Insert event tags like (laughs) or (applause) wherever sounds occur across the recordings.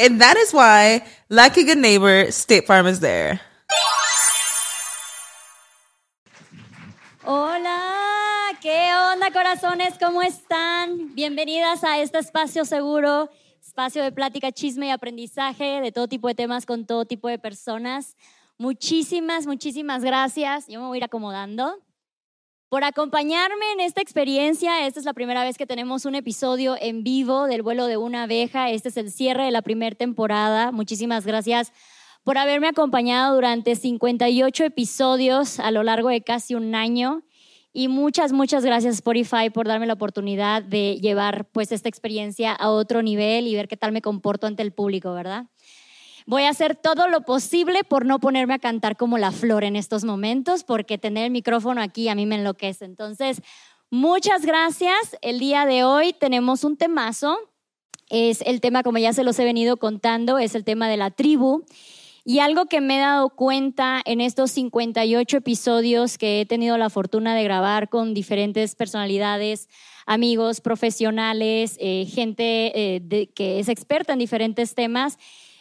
And that is why, like a good neighbor, State Farm is there. Hola, ¿qué onda corazones? ¿Cómo están? Bienvenidas a este espacio seguro, espacio de plática, chisme y aprendizaje de todo tipo de temas con todo tipo de personas. Muchísimas, muchísimas gracias. Yo me voy a ir acomodando por acompañarme en esta experiencia. Esta es la primera vez que tenemos un episodio en vivo del vuelo de una abeja. Este es el cierre de la primera temporada. Muchísimas gracias por haberme acompañado durante 58 episodios a lo largo de casi un año. Y muchas, muchas gracias Spotify por darme la oportunidad de llevar pues esta experiencia a otro nivel y ver qué tal me comporto ante el público, ¿verdad? Voy a hacer todo lo posible por no ponerme a cantar como la flor en estos momentos, porque tener el micrófono aquí a mí me enloquece. Entonces, muchas gracias. El día de hoy tenemos un temazo. Es el tema, como ya se los he venido contando, es el tema de la tribu. Y algo que me he dado cuenta en estos 58 episodios que he tenido la fortuna de grabar con diferentes personalidades, amigos, profesionales, eh, gente eh, que es experta en diferentes temas,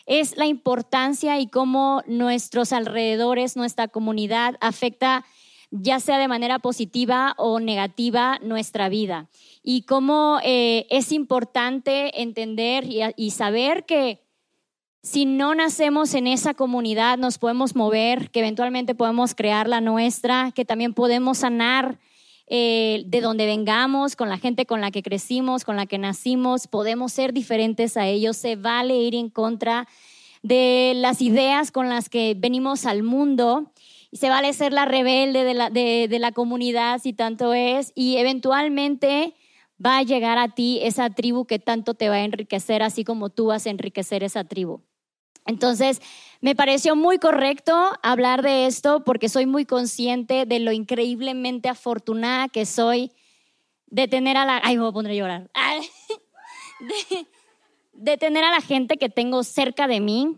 es la importancia y cómo nuestros alrededores, nuestra comunidad afecta ya sea de manera positiva o negativa nuestra vida. Y cómo eh, es importante entender y, saber que si no nacemos en esa comunidad, nos podemos mover, que eventualmente podemos crear la nuestra, que también podemos sanar eh, de donde vengamos, con la gente con la que crecimos, con la que nacimos, podemos ser diferentes a ellos, se vale ir en contra de las ideas con las que venimos al mundo, se vale ser la rebelde de la, de la comunidad si tanto es, y eventualmente va a llegar a ti esa tribu que tanto te va a enriquecer, así como tú vas a enriquecer esa tribu. Entonces, me pareció muy correcto hablar de esto porque soy muy consciente de lo increíblemente afortunada que soy de tener a la... Ay, me poner a llorar. (laughs) De, tener a la gente que tengo cerca de mí,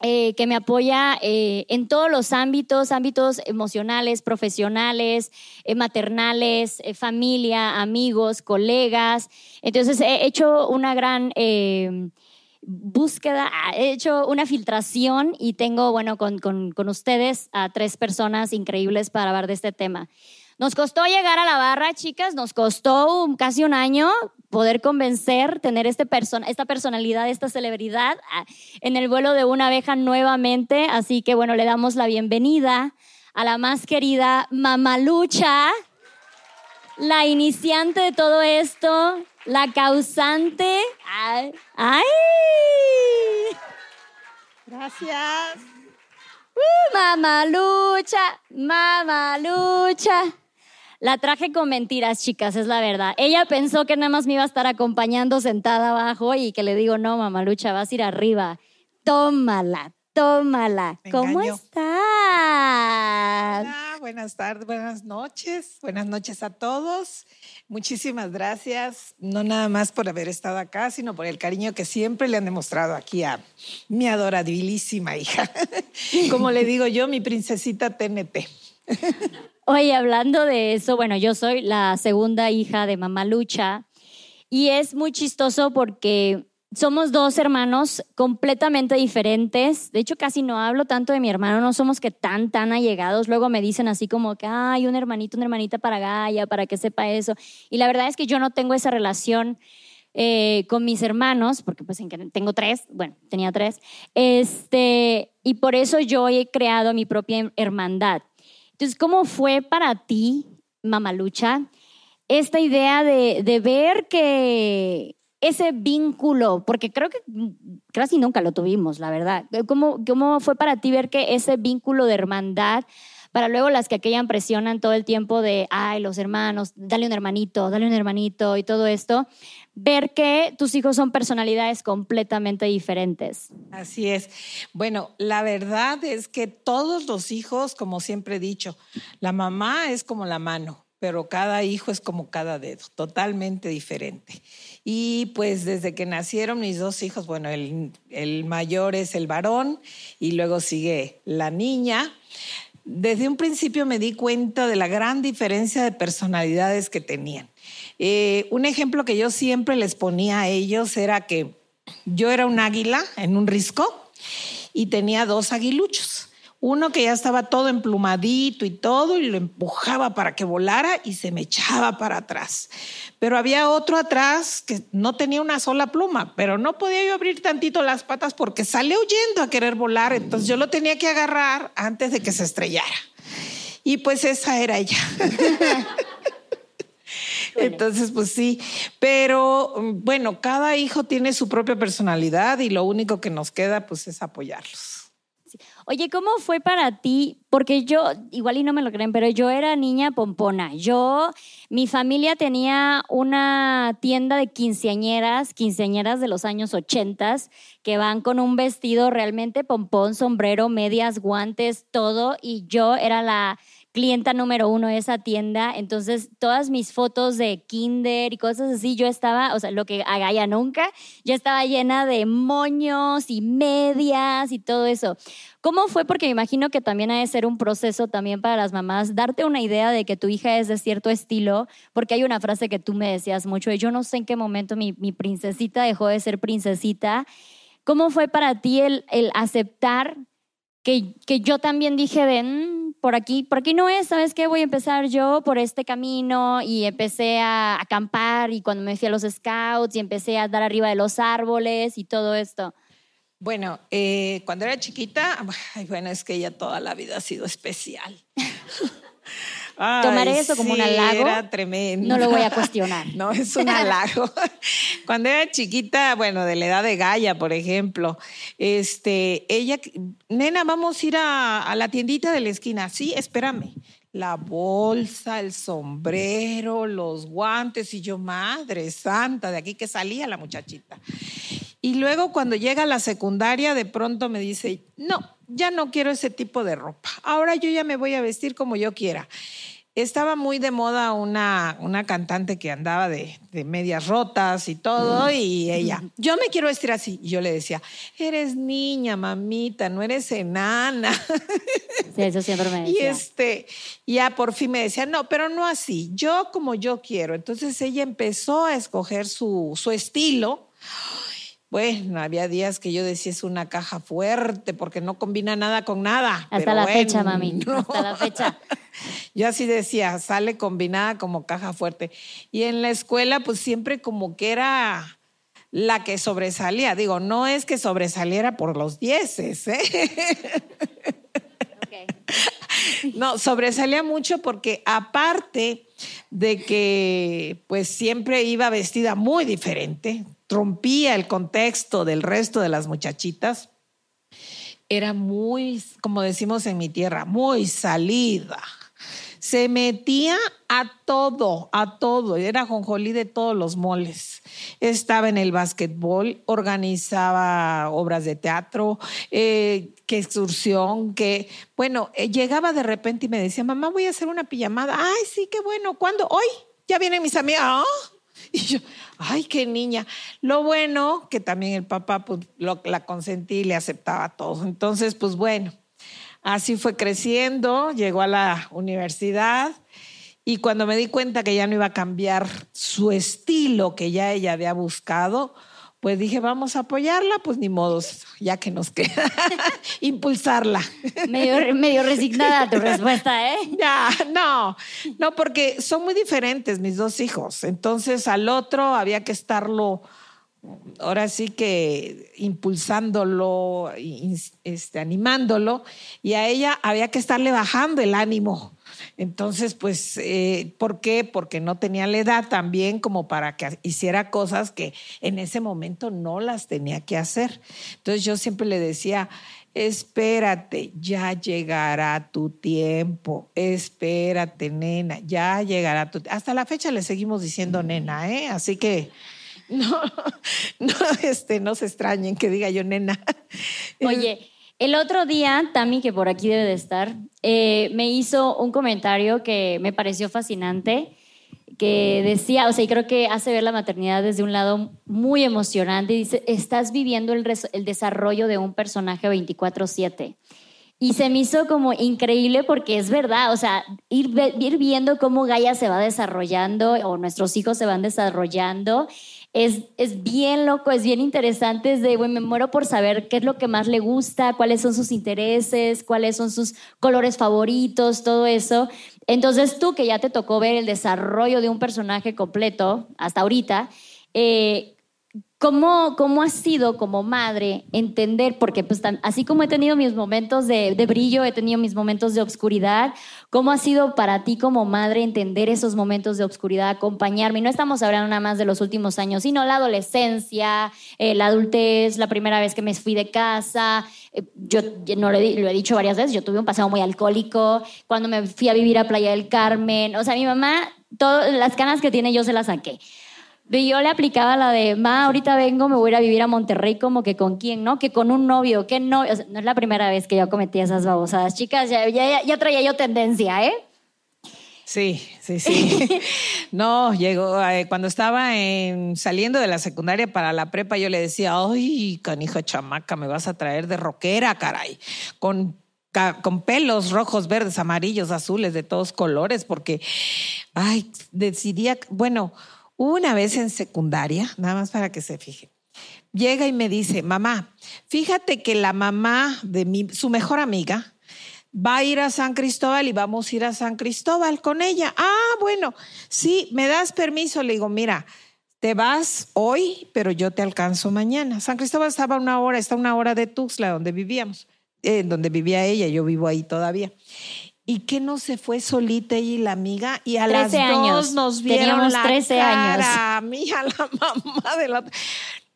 eh, que me apoya eh, en todos los ámbitos, ámbitos emocionales, profesionales, eh, maternales, familia, amigos, colegas. Entonces, he hecho una gran búsqueda, he hecho una filtración y tengo, bueno, con, con, ustedes a tres personas increíbles para hablar de este tema. Nos costó llegar a la barra, chicas, nos costó casi un año poder convencer, tener este esta personalidad, esta celebridad ah, en el vuelo de una abeja nuevamente. Así que bueno, le damos la bienvenida a la más querida Mamalucha, la iniciante de todo esto, la causante. Ay. Gracias. Uh, mamalucha, mamalucha. La traje con mentiras, chicas, es la verdad. Ella pensó que nada más me iba a estar acompañando sentada abajo y que le digo, no, mamalucha, vas a ir arriba. Tómala, tómala. ¿Cómo estás? Hola, buenas tardes, buenas noches. Buenas noches a todos. Muchísimas gracias, no nada más por haber estado acá, sino por el cariño que siempre le han demostrado aquí a mi adorabilísima hija. (laughs) Como le digo yo, mi princesita TNT. Oye, hablando de eso, bueno, yo soy la segunda hija de mamá Lucha y es muy chistoso porque somos dos hermanos completamente diferentes. De hecho, casi no hablo tanto de mi hermano, no somos que tan, tan allegados. Luego me dicen así como que, hay un hermanito, una hermanita para Gaia, para que sepa eso. Y la verdad es que yo no tengo esa relación eh, con mis hermanos, porque pues tengo tres, bueno, tenía tres, este, y por eso yo he creado mi propia hermandad. Entonces, ¿cómo fue para ti, Mamalucha, esta idea de, de ver que ese vínculo, porque creo que casi nunca lo tuvimos, la verdad. ¿Cómo, ¿Cómo fue para ti ver que ese vínculo de hermandad, para luego las que aquellan presionan todo el tiempo de, ay, los hermanos, dale un hermanito, dale un hermanito y todo esto, ver que tus hijos son personalidades completamente diferentes. Así es. Bueno, la verdad es que todos los hijos, como siempre he dicho, la mamá es como la mano pero cada hijo es como cada dedo, totalmente diferente. Y pues desde que nacieron mis dos hijos, bueno, el, mayor es el varón y luego sigue la niña. Desde un principio me di cuenta de la gran diferencia de personalidades que tenían. Eh, un ejemplo que yo siempre les ponía a ellos era que yo era un águila en un risco y tenía dos aguiluchos. Uno que ya estaba todo emplumadito y todo, y lo empujaba para que volara y se me echaba para atrás. Pero había otro atrás que no tenía una sola pluma, pero no podía yo abrir tantito las patas porque sale huyendo a querer volar. Entonces yo lo tenía que agarrar antes de que se estrellara. Y pues esa era ella. (laughs) Entonces, pues sí, pero bueno, cada hijo tiene su propia personalidad y lo único que nos queda pues es apoyarlos. Oye, ¿cómo fue para ti? Porque yo, igual y no me lo creen, pero yo era niña pompona. Yo, mi familia tenía una tienda de quinceañeras, quinceañeras de los años ochentas, que van con un vestido realmente pompón, sombrero, medias, guantes, todo. Y yo era la clienta número uno de esa tienda, entonces todas mis fotos de kinder y cosas así, yo estaba, o sea, lo que haga ya nunca, ya estaba llena de moños y medias y todo eso. ¿Cómo fue? Porque me imagino que también ha de ser un proceso también para las mamás, darte una idea de que tu hija es de cierto estilo, porque hay una frase que tú me decías mucho, y yo no sé en qué momento mi, princesita dejó de ser princesita. ¿Cómo fue para ti el aceptar que, que yo también dije de, mm, por aquí, por aquí no es, ¿sabes qué? Voy a empezar yo por este camino y empecé a acampar y cuando me fui a los scouts y empecé a dar arriba de los árboles y todo esto. Bueno, eh, cuando era chiquita, (laughs) bueno, es que ella toda la vida ha sido especial. (laughs) Tomaré eso como un halago. Era tremendo. No lo voy a cuestionar. (laughs) no, es un halago. (laughs) Cuando era chiquita, bueno, de la edad de Gaia, por ejemplo, este, ella, nena, vamos a ir a, a la tiendita de la esquina. Sí, espérame la bolsa, el sombrero, los guantes y yo, madre santa, de aquí que salía la muchachita. Y luego cuando llega a la secundaria, de pronto me dice, no, ya no quiero ese tipo de ropa, ahora yo ya me voy a vestir como yo quiera. Estaba muy de moda una, una cantante que andaba de, de medias rotas y todo, y ella, yo me quiero vestir así. Y yo le decía, eres niña, mamita, no eres enana. Sí, eso siempre me (laughs) decía. Y este, ya por fin me decía, no, pero no así, yo como yo quiero. Entonces ella empezó a escoger su, su estilo bueno, había días que yo decía es una caja fuerte porque no combina nada con nada. Hasta la fecha, mami. Hasta la fecha. (laughs) yo así decía, sale combinada como caja fuerte. Y en la escuela, pues siempre como que era la que sobresalía. Digo, no es que sobresaliera por los dieces, ¿eh? (laughs) No, sobresalía mucho porque aparte de que pues siempre iba vestida muy diferente, rompía el contexto del resto de las muchachitas, era muy, como decimos en mi tierra, muy salida. Se metía a todo, a todo. Era jonjolí de todos los moles. Estaba en el básquetbol, organizaba obras de teatro, eh, excursión, que, bueno, eh, llegaba de repente y me decía, mamá, voy a hacer una pijamada. Ay, sí, qué bueno. ¿Cuándo? Hoy. Ya vienen mis amigas. ¿Ah? Y yo, ay, qué niña. Lo bueno que también el papá pues, la consentí y le aceptaba todo. Entonces, pues bueno, así fue creciendo, llegó a la universidad y cuando me di cuenta que ya no iba a cambiar su estilo que ya ella había buscado, pues dije, vamos a apoyarla, pues ni modos, ya que nos queda, (laughs) impulsarla. Medio, medio resignada tu respuesta, ¿eh? (laughs) Ya, no, no, porque son muy diferentes mis dos hijos. Entonces al otro había que estarlo, ahora sí que impulsándolo, este, animándolo, y a ella había que estarle bajando el ánimo entonces, pues, eh, ¿por qué? Porque no tenía la edad también como para que hiciera cosas que en ese momento no las tenía que hacer. Entonces yo siempre le decía, espérate, ya llegará tu tiempo, espérate, nena, ya llegará tu Hasta la fecha le seguimos diciendo nena, ¿eh? Así que (laughs) no, no, este, no se extrañen que diga yo nena. Oye, el otro día, Tami, que por aquí debe de estar, eh, me hizo un comentario que me pareció fascinante, que decía, o sea, y creo que hace ver la maternidad desde un lado muy emocionante, y dice, estás viviendo el, desarrollo de un personaje 24/7. Y se me hizo como increíble porque es verdad, o sea, ir, ir viendo cómo Gaia se va desarrollando o nuestros hijos se van desarrollando es, es, bien loco, es bien interesante. Es de, me muero por saber qué es lo que más le gusta, cuáles son sus intereses, cuáles son sus colores favoritos, todo eso. Entonces tú que ya te tocó ver el desarrollo de un personaje completo hasta ahorita, eh, ¿Cómo, ¿Cómo ha sido como madre entender? Porque pues, así como he tenido mis momentos de, brillo, he tenido mis momentos de obscuridad, ¿cómo ha sido para ti como madre entender esos momentos de obscuridad, acompañarme? Y no estamos hablando nada más de los últimos años, sino la adolescencia, eh, la adultez, la primera vez que me fui de casa. Eh, yo no lo he, lo he dicho varias veces, yo tuve un pasado muy alcohólico, cuando me fui a vivir a Playa del Carmen. O sea, mi mamá, todas las canas que tiene yo se las saqué. Yo le aplicaba la de, ma, ahorita vengo, me voy a ir a vivir a Monterrey, como que con quién, ¿no? Que con un novio, que no. no es la primera vez que yo cometí esas babosadas. Chicas, ya, ya, traía yo tendencia, ¿eh? Sí, sí, sí. (laughs) no, llegó, eh, cuando estaba en, saliendo de la secundaria para la prepa, yo le decía, ay, canija chamaca, me vas a traer de rockera, caray, con con pelos rojos, verdes, amarillos, azules, de todos colores, porque, ay, decidía, bueno, una vez en secundaria, nada más para que se fije, llega y me dice, mamá, fíjate que la mamá de mi, su mejor amiga va a ir a San Cristóbal y vamos a ir a San Cristóbal con ella. Ah, bueno, sí, me das permiso. Le digo, mira, te vas hoy, pero yo te alcanzo mañana. San Cristóbal estaba una hora, está una hora de Tuxtla, donde vivíamos, eh, donde vivía ella, yo vivo ahí todavía y que no se fue solita y la amiga y a las dos nos vieron la 13 cara, a mí, a la (laughs) mamá de la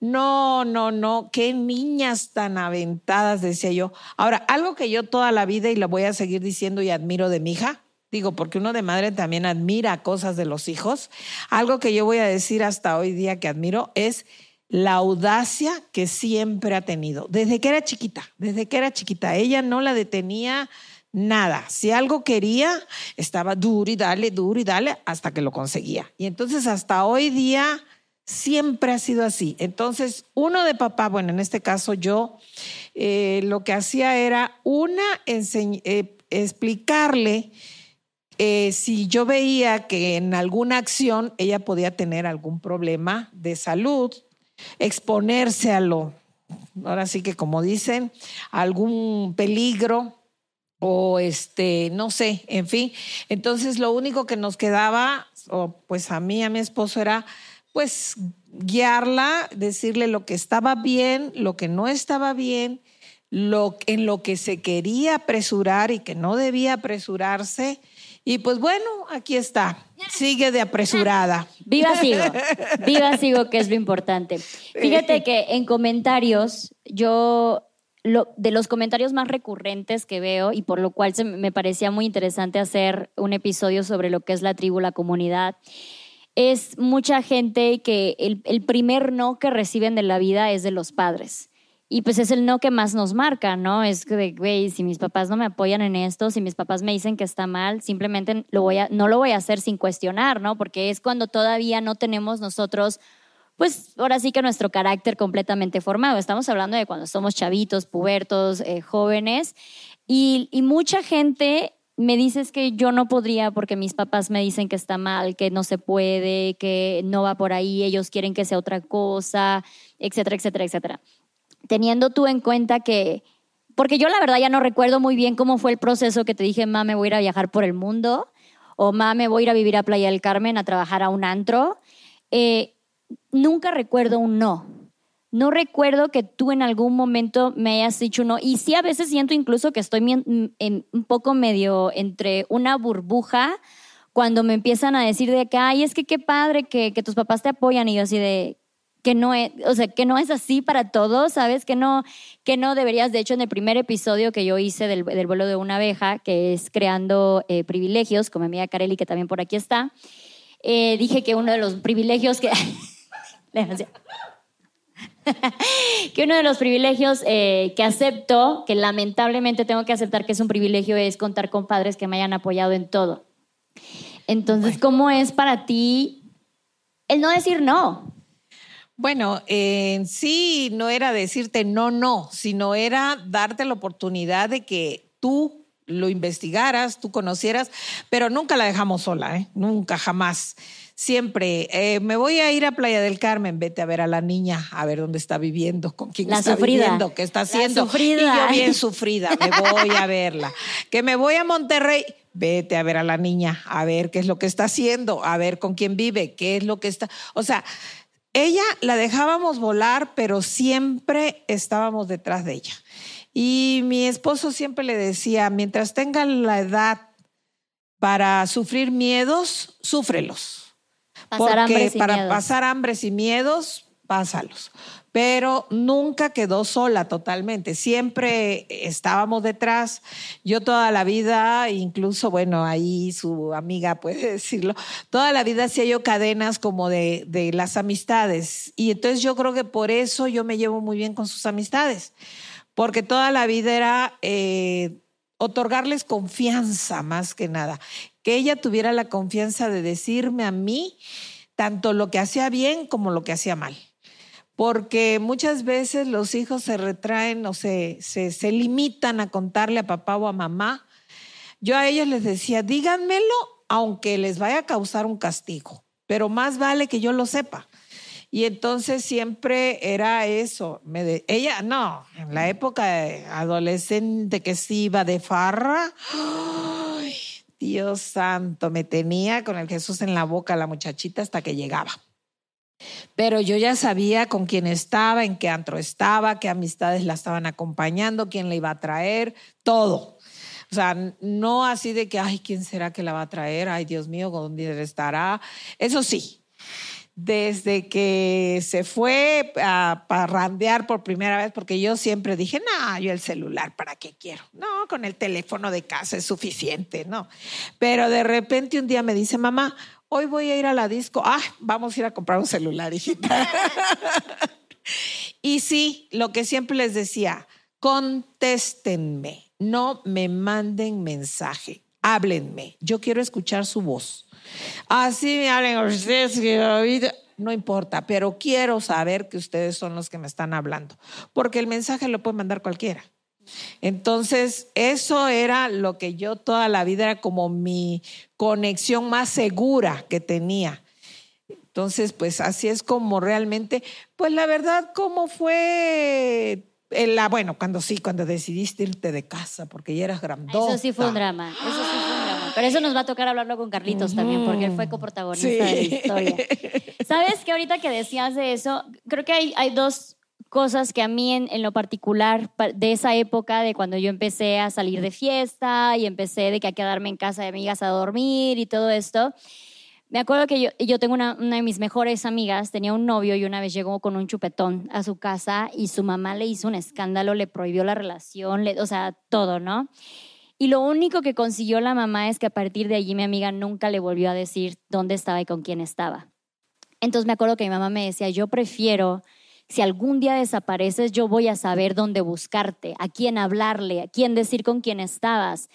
no, no, no, qué niñas tan aventadas, decía yo. Ahora, algo que yo toda la vida y lo voy a seguir diciendo y admiro de mi hija, digo, porque uno de madre también admira cosas de los hijos, algo que yo voy a decir hasta hoy día que admiro es la audacia que siempre ha tenido, desde que era chiquita, desde que era chiquita. Ella no la detenía nada. Si algo quería, estaba duro y dale, duro y dale, hasta que lo conseguía. Y entonces hasta hoy día siempre ha sido así. Entonces, uno de papá, bueno, en este caso yo, eh, lo que hacía era una, eh, explicarle eh, si yo veía que en alguna acción ella podía tener algún problema de salud, exponerse a lo, ahora sí que como dicen, algún peligro o este, no sé, en fin. Entonces lo único que nos quedaba, o pues a mí, a mi esposo, era pues guiarla, decirle lo que estaba bien, lo que no estaba bien, lo, en lo que se quería apresurar y que no debía apresurarse. Y pues bueno, aquí está, sigue de apresurada. Viva sigo, viva sigo, que es lo importante. (laughs) Fíjate que en comentarios yo de los comentarios más recurrentes que veo y por lo cual me parecía muy interesante hacer un episodio sobre lo que es la tribu, la comunidad, es mucha gente que el, el primer no que reciben de la vida es de los padres. Y pues es el no que más nos marca, ¿no? Es que, güey, si mis papás no me apoyan en esto, si mis papás me dicen que está mal, simplemente no lo voy a hacer sin cuestionar, ¿no? Porque es cuando todavía no tenemos nosotros pues ahora sí que nuestro carácter completamente formado. Estamos hablando de cuando somos chavitos, pubertos, eh, jóvenes, y, mucha gente me dices que yo no podría porque mis papás me dicen que está mal, que no se puede, que no va por ahí, ellos quieren que sea otra cosa, etcétera, etcétera, etcétera. Teniendo tú en cuenta que, porque yo la verdad ya no recuerdo muy bien cómo fue el proceso que te dije, ma, me voy a viajar por el mundo, o ma, me voy a ir a vivir a Playa del Carmen a trabajar a un antro. Eh, nunca recuerdo un no. No recuerdo que tú en algún momento me hayas dicho no. Y sí, a veces siento incluso que estoy un poco medio entre una burbuja cuando me empiezan a decir de que, ay, es que qué padre que, tus papás te apoyan. Y yo así de, que no es, o sea, que no es así para todos, ¿sabes? Que no, que no deberías, de hecho, en el primer episodio que yo hice del, vuelo de una abeja, que es creando eh, privilegios, como mi amiga Kareli, que también por aquí está, eh, dije que uno de los privilegios que... (laughs) que uno de los privilegios eh, que acepto, que lamentablemente tengo que aceptar que es un privilegio, es contar con padres que me hayan apoyado en todo. Entonces, ¿cómo es para ti el no decir no? Bueno, en sí no era decirte no, no, sino era darte la oportunidad de que tú lo investigaras, tú conocieras, pero nunca la dejamos sola, ¿eh? nunca, jamás siempre, eh, me voy a ir a Playa del Carmen, vete a ver a la niña, a ver dónde está viviendo, con quién está viviendo, qué está haciendo. sufrida. Y yo (laughs) bien sufrida, me voy a verla. Que me voy a Monterrey, vete a ver a la niña, a ver qué es lo que está haciendo, a ver con quién vive, qué es lo que está. O sea, ella la dejábamos volar, pero siempre estábamos detrás de ella. Y mi esposo siempre le decía, mientras tenga la edad para sufrir miedos, súfrelos porque para pasar hambres y miedos, pásalos. Pero nunca quedó sola totalmente, siempre estábamos detrás. Yo toda la vida, incluso, bueno, ahí su amiga puede (laughs) decirlo, toda la vida hacía yo cadenas como de, de las amistades. Y entonces yo creo que por eso yo me llevo muy bien con sus amistades, porque toda la vida era... Eh, otorgarles confianza más que nada que ella tuviera la confianza de decirme a mí tanto lo que hacía bien como lo que hacía mal. Porque muchas veces los hijos se retraen o se, se, limitan a contarle a papá o a mamá. Yo a ellos les decía, díganmelo aunque les vaya a causar un castigo, pero más vale que yo lo sepa. Y entonces siempre era eso. Ella, no, en la época adolescente que se iba de farra, Dios santo, me tenía con el Jesús en la boca la muchachita hasta que llegaba. Pero yo ya sabía con quién estaba, en qué antro estaba, qué amistades la estaban acompañando, quién la iba a traer, todo. O sea, no así de que, ay, ¿quién será que la va a traer? Ay, Dios mío, ¿dónde estará? Eso sí, desde que se fue a parrandear por primera vez, porque yo siempre dije, no, yo el celular, ¿para qué quiero? No, con el teléfono de casa es suficiente, ¿no? Pero de repente un día me dice, mamá, hoy voy a ir a la disco, ah, vamos a ir a comprar un celular digital. (laughs) y sí, lo que siempre les decía, contéstenme, no me manden mensaje, háblenme, yo quiero escuchar su voz. Así me hablen ustedes, no importa, pero quiero saber que ustedes son los que me están hablando, porque el mensaje lo puede mandar cualquiera. Entonces, eso era lo que yo toda la vida era como mi conexión más segura que tenía. Entonces, pues así es como realmente, pues la verdad, cómo fue la, bueno, cuando sí, cuando decidiste irte de casa, porque ya eras grandota. Eso sí fue un drama, eso sí fue un drama. Pero eso nos va a tocar hablarlo con Carlitos también, porque él fue coprotagonista de la historia. ¿Sabes que ahorita que decías de eso, creo que hay, hay dos cosas que a mí en, en, lo particular de esa época, de cuando yo empecé a salir de fiesta y empecé de que a quedarme en casa de amigas a dormir y todo esto, me acuerdo que yo, yo tengo una, una, de mis mejores amigas, tenía un novio y una vez llegó con un chupetón a su casa y su mamá le hizo un escándalo, le prohibió la relación, le, o sea, todo, ¿no? Y lo único que consiguió la mamá es que a partir de allí mi amiga nunca le volvió a decir dónde estaba y con quién estaba. Entonces me acuerdo que mi mamá me decía, yo prefiero si algún día desapareces, yo voy a saber dónde buscarte, a quién hablarle, a quién decir con quién estabas.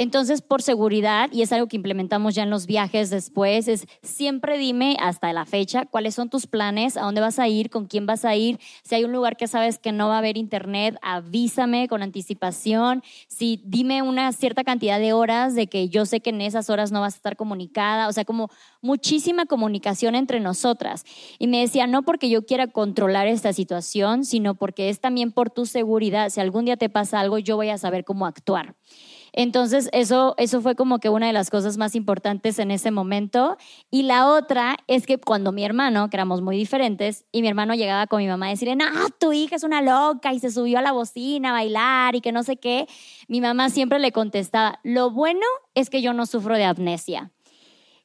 Entonces, por seguridad, y es algo que implementamos ya en los viajes después, es siempre dime hasta la fecha cuáles son tus planes, a dónde vas a ir, con quién vas a ir. Si hay un lugar que sabes que no va a haber internet, avísame con anticipación. Si dime una cierta cantidad de horas de que yo sé que en esas horas no vas a estar comunicada. O sea, como muchísima comunicación entre nosotras. Y me decía, no porque yo quiera controlar esta situación, sino porque es también por tu seguridad. Si algún día te pasa algo, yo voy a saber cómo actuar. Entonces, eso, eso fue como que una de las cosas más importantes en ese momento. Y la otra es que cuando mi hermano, que éramos muy diferentes, y mi hermano llegaba con mi mamá a decirle, no, tu hija es una loca y se subió a la bocina a bailar y que no sé qué, mi mamá siempre le contestaba, lo bueno es que yo no sufro de amnesia.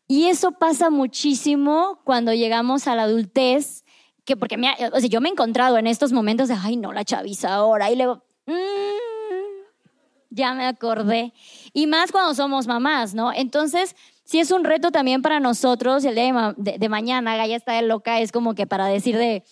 Y eso pasa muchísimo cuando llegamos a la adultez, que porque sea, yo me he encontrado en estos momentos de, ay, no, la chaviza ahora, y luego, mmm, ya me acordé. Y más cuando somos mamás, ¿no? Entonces, sí es un reto también para nosotros, el día de, mañana, Gaya está de loca, es como que para decir de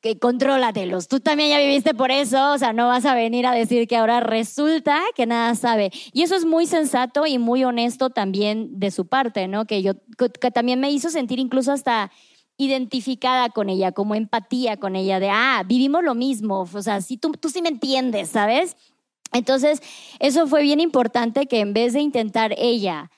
que contrólatelos. Tú también ya viviste por eso, o sea, no vas a venir a decir que ahora resulta que nada sabe. Y eso es muy sensato y muy honesto también de su parte, ¿no? Que yo que también me hizo sentir incluso hasta identificada con ella, como empatía con ella, de, ah, vivimos lo mismo, o sea, sí, tú, tú sí me entiendes, ¿sabes? Entonces, eso fue bien importante que en vez de intentar ella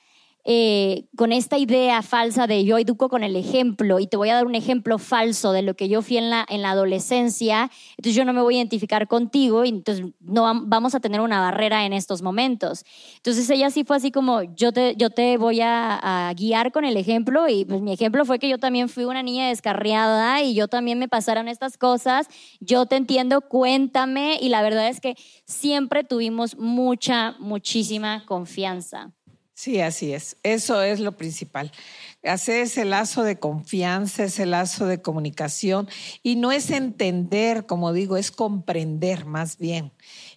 eh, con esta idea falsa de yo educo con el ejemplo y te voy a dar un ejemplo falso de lo que yo fui en la, en la adolescencia, entonces yo no me voy a identificar contigo y entonces no vamos a tener una barrera en estos momentos. Entonces ella sí fue así como yo te, yo te voy a, a guiar con el ejemplo y pues mi ejemplo fue que yo también fui una niña descarriada y yo también me pasaron estas cosas, yo te entiendo, cuéntame y la verdad es que siempre tuvimos mucha, muchísima confianza. Sí, así es. Eso es lo principal. Hacer ese lazo de confianza, ese lazo de comunicación. Y no es entender, como digo, es comprender más bien.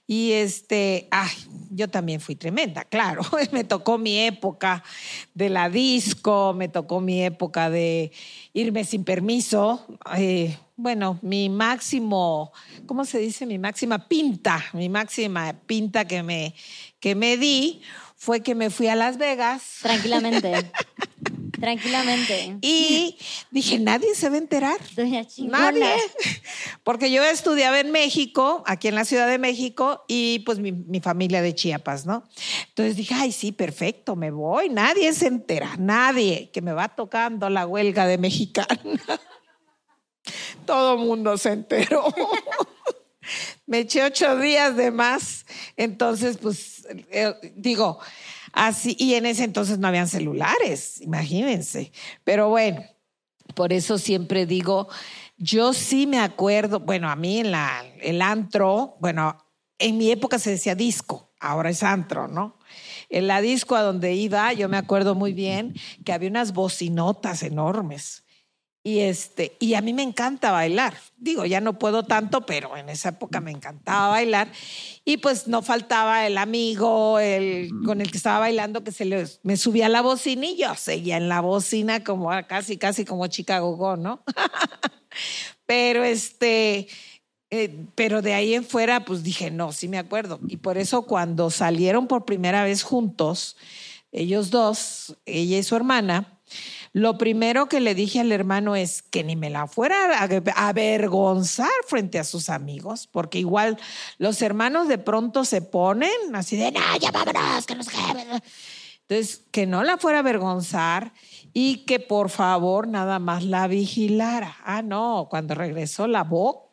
Y este, ay, yo también fui tremenda, claro. (laughs) Me tocó mi época de la disco, me tocó mi época de irme sin permiso. Eh, bueno, mi máximo, ¿cómo se dice? Mi máxima pinta, mi máxima pinta que me, que me di fue que me fui a Las Vegas. Tranquilamente. (laughs) Tranquilamente. Y dije, nadie se va a enterar. Nadie. (laughs) Porque yo estudiaba en México, aquí en la Ciudad de México, y pues mi, mi, familia de Chiapas, ¿no? Entonces dije, ay, sí, perfecto, me voy. Nadie se entera, nadie, que me va tocando la huelga de mexicana. (laughs) Todo mundo se enteró. me eché ocho días de más. Entonces, pues, eh, digo, así, y en ese entonces no habían celulares, imagínense. Pero bueno, por eso siempre digo, yo sí me acuerdo, bueno, a mí en la, el antro, bueno, en mi época se decía disco, ahora es antro, ¿no? En la disco a donde iba, yo me acuerdo muy bien que había unas bocinotas enormes y, este, y a mí me encanta bailar. Digo, ya no puedo tanto, pero en esa época me encantaba bailar. Y pues no faltaba el amigo el, con el que estaba bailando que se le, me subía a la bocina y yo seguía en la bocina como casi, casi como Chicago Go, ¿no? (laughs) pero este, eh, pero de ahí en fuera, pues dije, no, sí me acuerdo. Y por eso cuando salieron por primera vez juntos, ellos dos, ella y su hermana, lo primero que le dije al hermano es que ni me la fuera a avergonzar frente a sus amigos, porque igual los hermanos de pronto se ponen así de, no, ya vámonos, que nos Entonces, que no la fuera a avergonzar y que por favor nada más la vigilara. Ah, no, cuando regresó la boca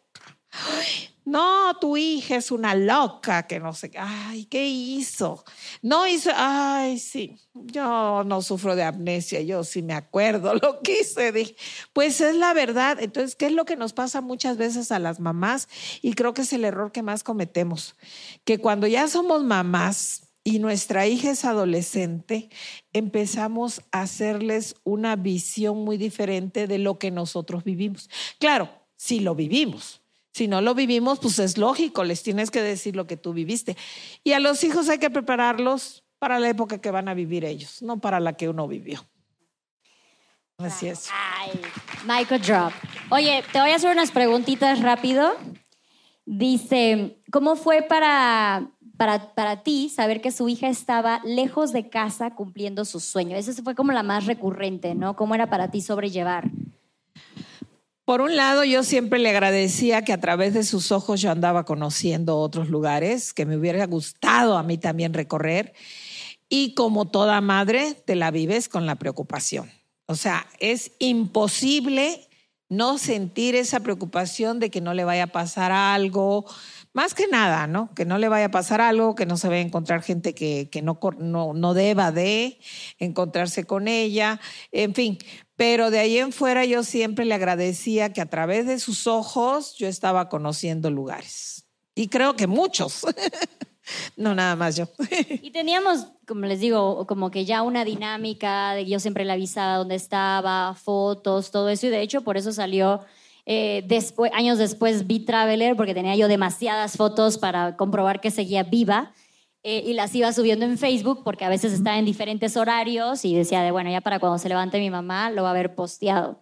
no, tu hija es una loca, que no sé, ay, ¿qué hizo? No hizo, ay, sí, yo no sufro de amnesia, yo sí me acuerdo (laughs) lo que hice. Dije, pues es la verdad. Entonces, ¿qué es lo que nos pasa muchas veces a las mamás? Y creo que es el error que más cometemos, que cuando ya somos mamás y nuestra hija es adolescente, empezamos a hacerles una visión muy diferente de lo que nosotros vivimos. Claro, si lo vivimos si no lo vivimos, pues es lógico, les tienes que decir lo que tú viviste. Y a los hijos hay que prepararlos para la época que van a vivir ellos, no para la que uno vivió. Así es. Ay, Michael Drop. Oye, te voy a hacer unas preguntitas rápido. Dice, ¿cómo fue para, para, para ti saber que su hija estaba lejos de casa cumpliendo sus sueños? Esa fue como la más recurrente, ¿no? ¿Cómo era para ti sobrellevar? Por un lado, yo siempre le agradecía que a través de sus ojos yo andaba conociendo otros lugares que me hubiera gustado a mí también recorrer. Y como toda madre, te la vives con la preocupación. O sea, es imposible no sentir esa preocupación de que no le vaya a pasar algo, más que nada, ¿no? Que no le vaya a pasar algo, que no se vaya a encontrar gente que, que no, no, no deba de encontrarse con ella, en fin. Pero de ahí en fuera yo siempre le agradecía que a través de sus ojos yo estaba conociendo lugares. Y creo que muchos. (laughs) No, nada más yo. (laughs) Y teníamos, como les digo, como que ya una dinámica de yo siempre le avisaba dónde estaba, fotos, todo eso. Y de hecho, por eso salió eh, después, años después Vi Traveler, porque tenía yo demasiadas fotos para comprobar que seguía viva. Eh, y las iba subiendo en Facebook porque a veces estaba en diferentes horarios y decía de, bueno, ya para cuando se levante mi mamá lo va a haber posteado.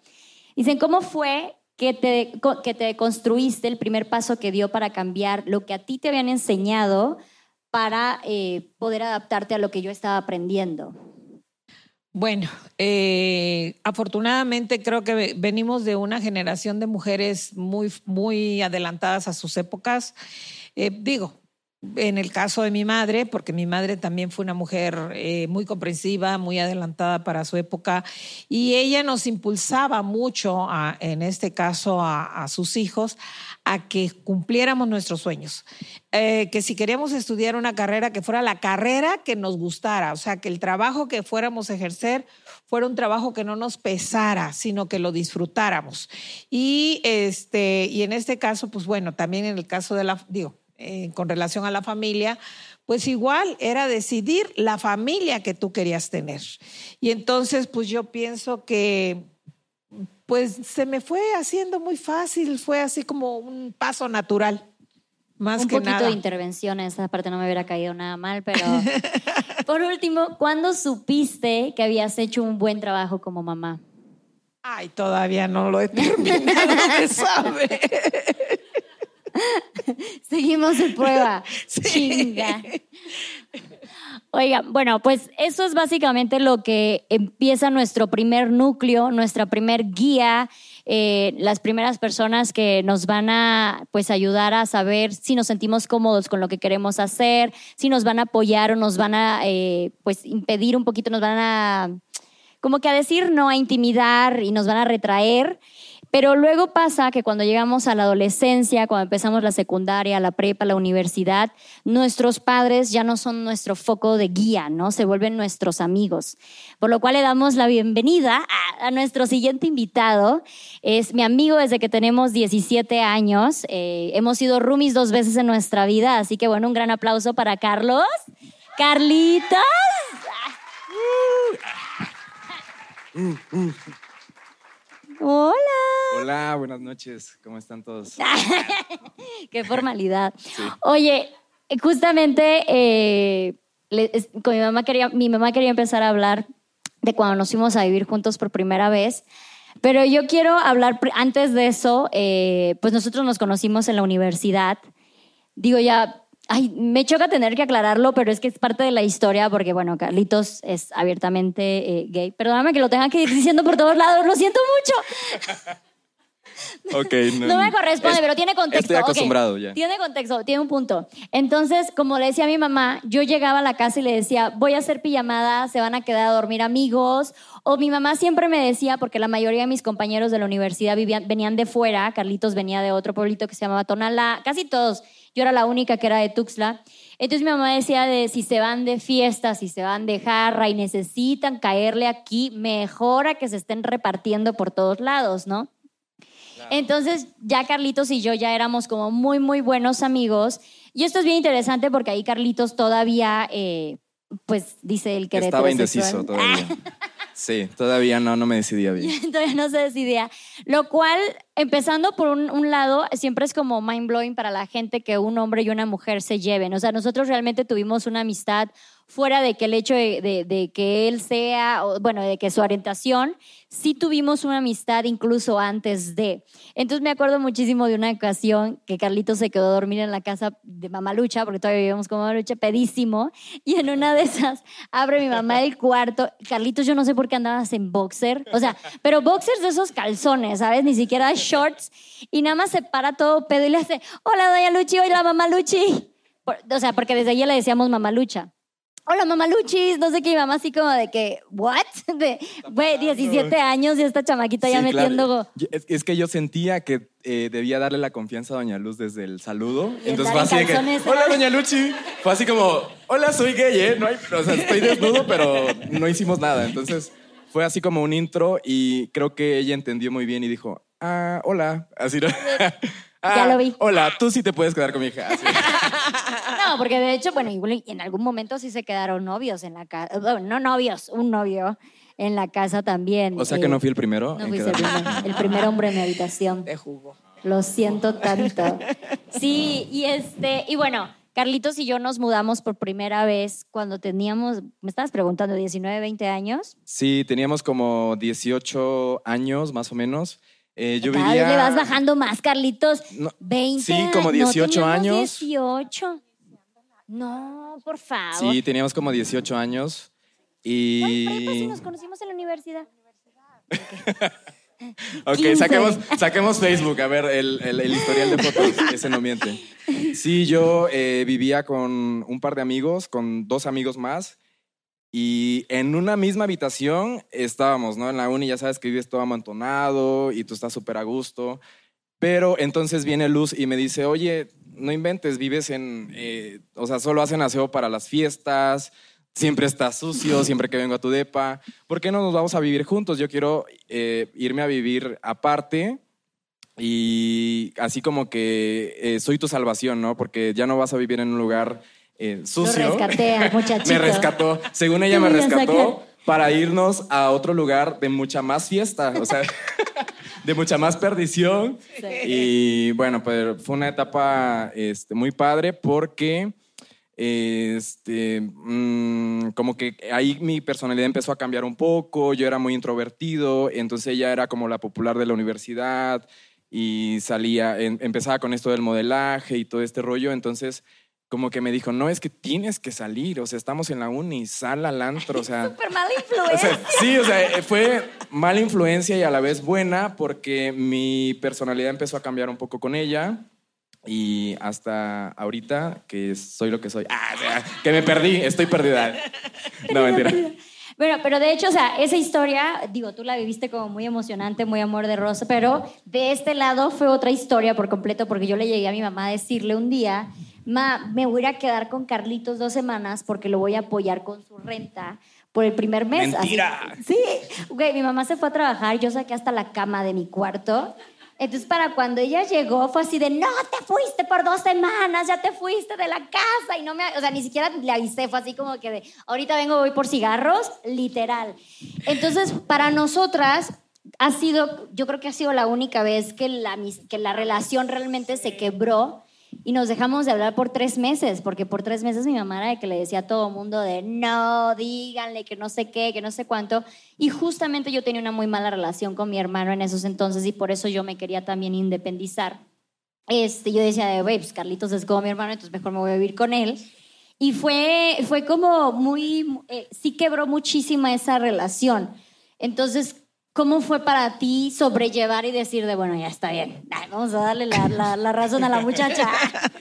Dicen, ¿cómo fue que te, que te construiste el primer paso que dio para cambiar lo que a ti te habían enseñado para eh, poder adaptarte a lo que yo estaba aprendiendo? Bueno, eh, afortunadamente creo que ve- venimos de una generación de mujeres muy, muy adelantadas a sus épocas. Digo, en el caso de mi madre, porque mi madre también fue una mujer eh, muy comprensiva, muy adelantada para su época, y ella nos impulsaba mucho, en este caso a, a sus hijos, a que cumpliéramos nuestros sueños. Eh, que si queríamos estudiar una carrera, que fuera la carrera que nos gustara, o sea, que el trabajo que fuéramos a ejercer fuera un trabajo que no nos pesara, sino que lo disfrutáramos. Y, este, y en este caso, pues bueno, también en el caso de la, digo, eh, con relación a la familia, pues igual era decidir la familia que tú querías tener. Y entonces, pues yo pienso que pues se me fue haciendo muy fácil, fue así como un paso natural, más Un que poquito nada. de intervención, en esa parte no me hubiera caído nada mal, pero (laughs) por último, ¿cuándo supiste que habías hecho un buen trabajo como mamá? Ay, todavía no lo he (laughs) terminado de saber. (laughs) Seguimos en prueba. (laughs) Sí. Chinga. Oiga, bueno, pues eso es básicamente lo que empieza nuestro primer núcleo, nuestra primer guía, eh, las primeras personas que nos van a pues ayudar a saber si nos sentimos cómodos con lo que queremos hacer, si nos van a apoyar o nos van a eh, pues impedir un poquito, nos van a como que a decir no, a intimidar y nos van a retraer. Pero luego pasa que cuando llegamos a la adolescencia, cuando empezamos la secundaria, la prepa, la universidad, nuestros padres ya no son nuestro foco de guía, ¿no? Se vuelven nuestros amigos. Por lo cual le damos la bienvenida a, nuestro siguiente invitado. Es mi amigo desde que tenemos 17 años. Eh, hemos sido roomies dos veces en nuestra vida, así que bueno, un gran aplauso para Carlos. Carlitos. Hola. Hola, buenas noches. ¿Cómo están todos? (laughs) Qué formalidad. Oye, justamente eh, le- es- con mi mamá quería, mi mamá quería empezar a hablar de cuando nos fuimos a vivir juntos por primera vez. Pero yo quiero hablar antes de eso, eh, pues nosotros nos conocimos en la universidad. Digo ya, ay, me choca tener que aclararlo, pero es que es parte de la historia porque, bueno, Carlitos es abiertamente eh, gay. Perdóname que lo tenga que ir diciendo por todos lados, lo siento mucho. Ok, (laughs) No me corresponde, Es- pero tiene contexto. Estoy acostumbrado ya. Tiene contexto, tiene un punto. Entonces, como le decía a mi mamá, yo llegaba a la casa y le decía, voy a hacer pijamada, se van a quedar a dormir amigos. O mi mamá siempre me decía, porque la mayoría de mis compañeros de la universidad vivían, venían de fuera, Carlitos venía de otro pueblito que se llamaba Tonalá, casi todos. Yo era la única que era de Tuxtla. Entonces mi mamá decía de si se van de fiesta, si se van de jarra y necesitan caerle aquí, mejor a que se estén repartiendo por todos lados, ¿no? Entonces ya Carlitos y yo ya éramos como muy, muy buenos amigos. Y esto es bien interesante porque ahí Carlitos todavía, eh, pues dice el que Estaba indeciso todavía. (laughs) Sí, todavía no, no me decidía bien. (laughs) todavía no se decidía. Lo cual empezando por un, un lado, siempre es como mind blowing para la gente que un hombre y una mujer se lleven. O sea, nosotros realmente tuvimos una amistad fuera de que el hecho de, de- de que él sea, o, bueno, de que su orientación, sí tuvimos una amistad incluso antes de. Entonces me acuerdo muchísimo de una ocasión que Carlitos se quedó a dormir en la casa de Mamalucha, porque todavía vivíamos con Mamalucha, pedísimo, y en una de esas abre mi mamá el cuarto. Carlitos, yo no sé por qué andabas en boxer, o sea, pero boxers de esos calzones, ¿sabes? Ni siquiera shorts, y nada más se para todo pedo y le hace, hola, doña Luchi, hola, mamá Luchi. Por- o sea, porque desde allí le decíamos Mamalucha hola mamaluchis, no sé qué, y mi mamá así como de que, ¿what? (laughs) De, güey, 17 años y esta chamaquita ya Sí, claro. metiendo... Yo- Es, es que yo sentía que eh, debía darle la confianza a Doña Luz desde el saludo. Y Entonces fue así de que, hola. Doña Luchi. Fue así como, hola, soy gay, ¿eh? No hay, o sea, estoy desnudo, pero no hicimos nada. Entonces fue así como un intro y creo que ella entendió muy bien y dijo, ah, hola. Así, ¿no? Ah, Ya lo vi. Hola, tú sí te puedes quedar con mi hija. Así. (laughs) No, porque de hecho, bueno, igual en algún momento sí se quedaron novios en la casa, bueno, no novios, un novio en la casa también. O sea que Eh, no fui el primero. No en fuiste el quedarme. primer, el primer hombre en mi habitación. De jugo. Lo siento tanto. Sí, y este, y bueno, Carlitos y yo nos mudamos por primera vez cuando teníamos, me estabas preguntando, 19, 20 años. Sí, teníamos como 18 años más o menos. Eh, yo Cada vivía... vez le vas bajando más, Carlitos. No, 20. sí, como no 18 teníamos años. 18. No, por favor. Sí, teníamos como 18 años. Ay, prepa, sí Y. nos conocimos en la universidad. (laughs) Ok, 15. saquemos, saquemos Facebook, a ver, el, el- el historial de fotos, ese no miente. Sí, yo eh, vivía con un par de amigos, con dos amigos más, y en una misma habitación estábamos, ¿no? En la uni ya sabes que vives todo amontonado y tú estás súper a gusto. Pero entonces viene Luz y me dice, oye, no inventes, vives en, eh, o sea, solo hacen aseo para las fiestas, siempre estás sucio, siempre que vengo a tu depa, ¿por qué no nos vamos a vivir juntos? Yo quiero eh, irme a vivir aparte y así como que eh, soy tu salvación, ¿no? Porque ya no vas a vivir en un lugar eh, sucio. Lo rescaté al (laughs) muchachito. me rescató, según ella me rescató para irnos a otro lugar de mucha más fiesta, o sea, (laughs) de mucha más perdición. Y bueno, pues fue una etapa este, muy padre porque este, mm, como que ahí mi personalidad empezó a cambiar un poco, yo era muy introvertido, entonces ella era como la popular de la universidad y salía, em- empezaba con esto del modelaje y todo este rollo, entonces como que me dijo, no, es que tienes que salir, o sea, estamos en la uni, sal al antro, o sea... (laughs) Súper mala (laughs) O influencia. sea, sí, o sea, eh, fue mala influencia y a la vez buena porque mi personalidad empezó a cambiar un poco con ella y hasta ahorita que soy lo que soy. Ah, o sea, que me perdí, estoy perdida. (laughs) No, mentira. Bueno, pero de hecho, o sea, esa historia, digo, tú la viviste como muy emocionante, muy amor de rosa, pero de este lado fue otra historia por completo, porque yo le llegué a mi mamá a decirle un día, ma, me voy a quedar con Carlitos dos semanas porque lo voy a apoyar con su renta por el primer mes. Así- Mentira. sí, güey, mi mamá se fue a trabajar, yo saqué hasta la cama de mi cuarto. Entonces, para cuando ella llegó, fue así de, no, te fuiste por dos semanas, ya te fuiste de la casa. Y no me, o sea, ni siquiera le avisé, fue así como que de, ahorita vengo, voy por cigarros, literal. Entonces, para nosotras, ha sido, yo creo que ha sido la única vez que la, que la relación realmente se quebró y nos dejamos de hablar por tres meses, porque por tres meses mi mamá era de que le decía a todo mundo de no, díganle que no sé qué, que no sé cuánto. Y justamente yo tenía una muy mala relación con mi hermano en esos entonces y por eso yo me quería también independizar. Este, yo decía, de, pues Carlitos es como mi hermano, entonces mejor me voy a vivir con él. Y fue, fue como muy, eh, sí quebró muchísimo esa relación. Entonces, ¿cómo fue para ti sobrellevar y decir de, bueno, ya está bien, vamos a darle la, la- la razón a la muchacha? (laughs)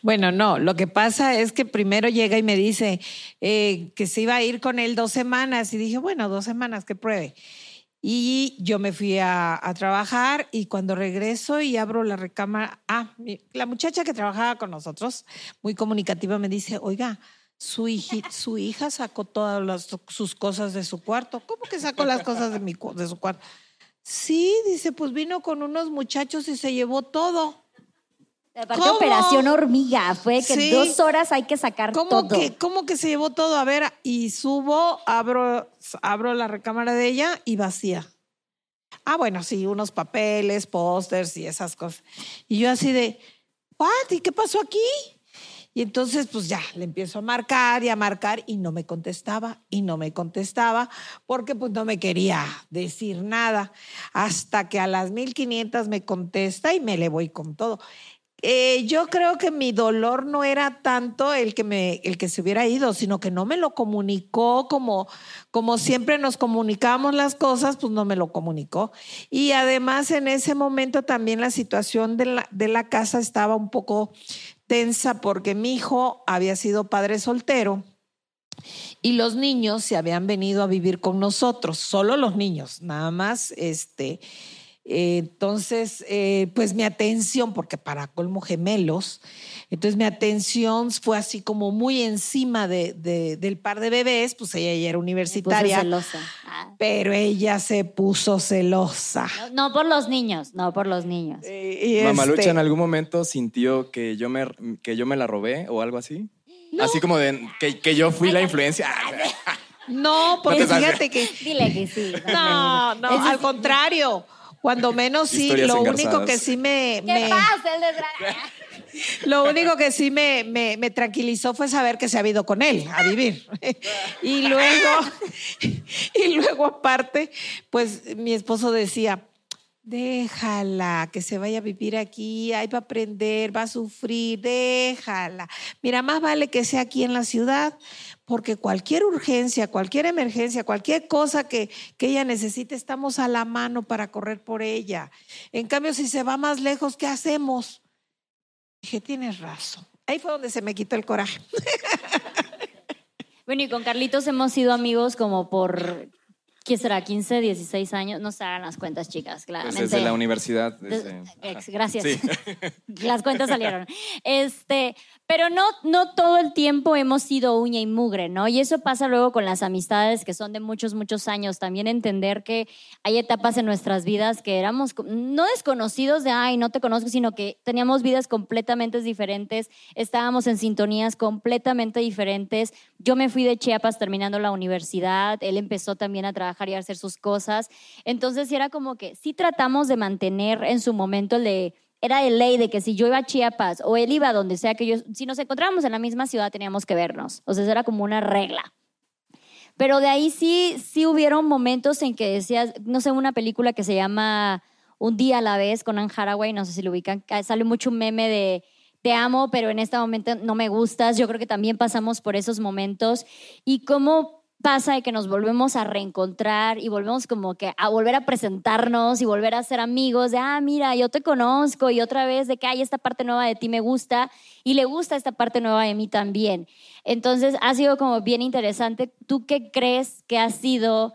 Bueno, no, lo que pasa es que primero llega y me dice eh, que se iba a ir con él dos semanas y dije, bueno, dos semanas que pruebe. Y yo me fui a, a trabajar y cuando regreso y abro la recámara, ah, la muchacha que trabajaba con nosotros, muy comunicativa, me dice, oiga, su, hija sacó todas las- sus cosas de su cuarto. ¿Cómo que sacó las cosas de, mi, de su cuarto? Sí, dice, pues vino con unos muchachos y se llevó todo. Aparte, ¿Cómo? operación hormiga, fue que Sí. dos horas hay que sacar ¿Cómo todo. que, ¿Cómo que se llevó todo? A ver, y subo, abro, abro la recámara de ella y vacía. Ah, bueno, sí, unos papeles, pósters y esas cosas. Y yo así de, ¿what? ¿Y qué pasó aquí? Y entonces, pues ya, le empiezo a marcar y a marcar y no me contestaba y no me contestaba porque pues no me quería decir nada. Hasta que a las 1500 me contesta y me le voy con todo. Eh, yo creo que mi dolor no era tanto el que, me, el que se hubiera ido, sino que no me lo comunicó como, como siempre nos comunicamos las cosas, pues no me lo comunicó. Y además en ese momento también la situación de la, de la casa estaba un poco tensa porque mi hijo había sido padre soltero y los niños se habían venido a vivir con nosotros, solo los niños, nada más este entonces, eh, pues mi atención, porque para colmo gemelos, entonces mi atención fue así como muy encima de, del par de bebés, pues ella ya era universitaria. celosa. Ah. Pero ella se puso celosa. No, por los niños, no por los niños. Y, y Mamalucha este- en algún momento sintió que yo me, que yo me la robé o algo así. Así como de que, que yo fui la influencia. (laughs) No, porque fíjate que... Dile que sí. No, no, al sí. contrario. Cuando menos sí, Historias lo engarzadas. único que sí me... ¿Qué me- pasa, el desgraciado? (laughs) Lo único que sí me, me, me tranquilizó fue saber que se ha ido con él a vivir. (laughs) Y luego, (laughs) y luego aparte, pues mi esposo decía, déjala, que se vaya a vivir aquí, ahí va a aprender, va a sufrir, déjala. Mira, más vale que sea aquí en la ciudad, porque cualquier urgencia, cualquier emergencia, cualquier cosa que, que ella necesite, estamos a la mano para correr por ella. En cambio, si se va más lejos, ¿qué hacemos? Dije, tienes razón. Ahí fue donde se me quitó el coraje. Bueno, y con Carlitos hemos sido amigos como por, ¿qué será? 15, 16 años. No se hagan las cuentas, chicas, Pues claramente. desde la universidad. Des- desde- ex- gracias. Sí. (laughs) Las cuentas salieron. Este, pero no, no todo el tiempo hemos sido uña y mugre, ¿no? Y eso pasa luego con las amistades que son de muchos, muchos años. También entender que hay etapas en nuestras vidas que éramos no desconocidos de, ay, no te conozco, sino que teníamos vidas completamente diferentes, estábamos en sintonías completamente diferentes. Yo me fui de Chiapas terminando la universidad, él empezó también a trabajar y a hacer sus cosas. Entonces era como que sí tratamos de mantener en su momento el de era de ley de que si yo iba a Chiapas o él iba a donde sea que yo, si nos encontrábamos en la misma ciudad teníamos que vernos. O sea, eso era como una regla. Pero de ahí sí, sí hubieron momentos en que decías, no sé, una película que se llama Un día a la vez con Anne Haraway, no sé si lo ubican, sale mucho un meme de te amo, pero en este momento no me gustas. Yo creo que también pasamos por esos momentos. Y cómo pasa de que nos volvemos a reencontrar y volvemos como que a volver a presentarnos y volver a ser amigos de, ah, mira, yo te conozco y otra vez de que, ay, esta parte nueva de ti me gusta y le gusta esta parte nueva de mí también. Entonces ha sido como bien interesante. ¿Tú qué crees que ha sido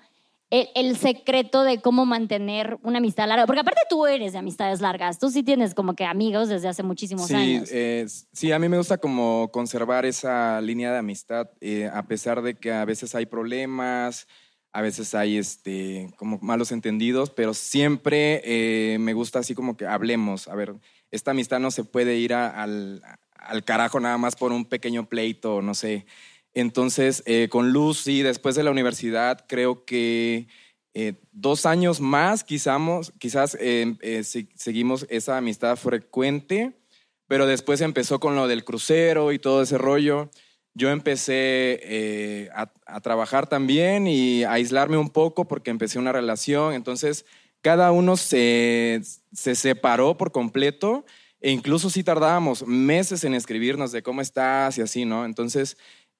el, el secreto de cómo mantener una amistad larga? Porque aparte tú eres de amistades largas, tú sí tienes como que amigos desde hace muchísimos Sí, años. eh, sí, a mí me gusta como conservar esa línea de amistad, eh, a pesar de que a veces hay problemas, a veces hay este, como malos entendidos, pero siempre eh, me gusta así como que hablemos. A ver, esta amistad no se puede ir a- al, al carajo nada más por un pequeño pleito, no sé. Entonces, eh, con Luz, sí, después de la universidad, creo que eh, dos años más, quizás, quizás eh, eh, se- seguimos esa amistad frecuente, pero después empezó con lo del crucero y todo ese rollo. Yo empecé eh, a, a trabajar también y a aislarme un poco porque empecé una relación. Entonces, cada uno se, se separó por completo e incluso sí tardábamos meses en escribirnos de cómo estás y así, ¿no? Entonces,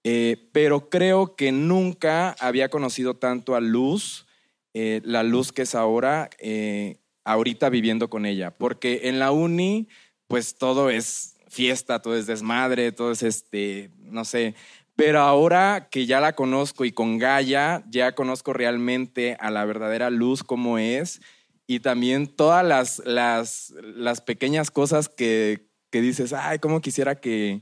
eh, pero creo que nunca había conocido tanto a Luz, eh, la Luz que es ahora, eh, ahorita viviendo con ella, porque en la uni, pues todo es fiesta, todo es desmadre, todo es este, no sé, pero ahora que ya la conozco y con Gaia, ya conozco realmente a la verdadera Luz como es. Y también todas las, las, las pequeñas cosas que, que dices, ay, cómo quisiera que,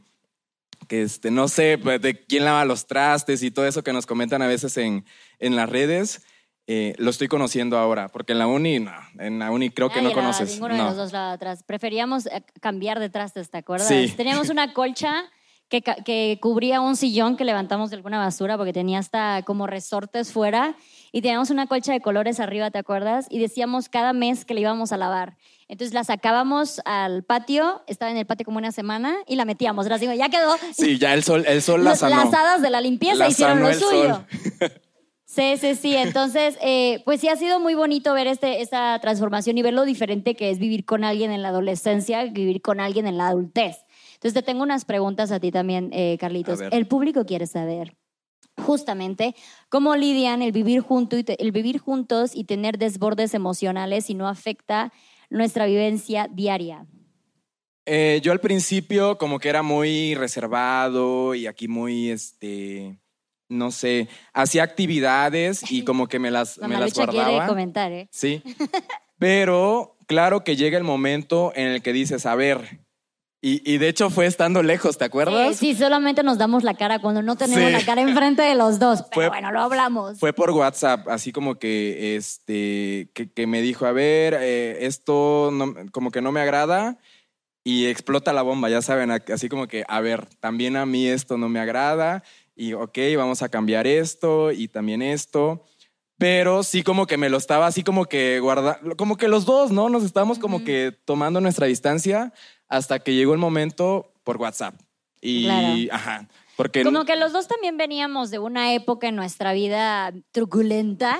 que este, no sé, pues, de quién lava los trastes y todo eso que nos comentan a veces en, en las redes, eh, lo estoy conociendo ahora, porque en la uni, no, en la uni creo que no lava, conoces. Ninguno de no. los dos lava atrás. Preferíamos eh, cambiar de trastes, ¿te acuerdas? Sí. Teníamos una colcha que, que cubría un sillón que levantamos de alguna basura porque tenía hasta como resortes fuera y teníamos una colcha de colores arriba, ¿te acuerdas? Y decíamos cada mes que la íbamos a lavar. Entonces la sacábamos al patio, estaba en el patio como una semana y la metíamos. Las digo, ya quedó. Sí, ya el sol, el sol la sanó. Las hadas de la limpieza La hicieron lo suyo. sol. Sí, sí, sí. Entonces, eh, pues sí ha sido muy bonito ver este, esta transformación y ver lo diferente que es vivir con alguien en la adolescencia vivir con alguien en la adultez. Entonces, te tengo unas preguntas a ti también, eh, Carlitos. El público quiere saber justamente cómo lidian el vivir, junto y te- el vivir juntos y tener desbordes emocionales y no afecta nuestra vivencia diaria. Eh, yo al principio como que era muy reservado y aquí muy, este, no sé, hacía actividades y como que me las, La (laughs) me las Malucha quiere guardaba. comentar, ¿eh? Sí. (laughs) Pero claro que llega el momento en el que dices, a ver, y, y de hecho fue estando lejos, ¿te acuerdas? Sí, sí, solamente nos damos la cara cuando no tenemos Sí. la cara enfrente de los dos. Pero Fue- bueno, lo hablamos. Fue por WhatsApp, así como que, este, que, que me dijo, a ver, eh, esto no- como que no me agrada y explota la bomba, ya saben, así como que, a ver, también a mí esto no me agrada y ok, vamos a cambiar esto y también esto. Pero sí como que me lo estaba así como que guarda, como que los dos, ¿no? Nos estábamos como que tomando nuestra distancia hasta que llegó el momento por WhatsApp. Y, Claro. ajá, porque... Como que los dos también veníamos de una época en nuestra vida truculenta.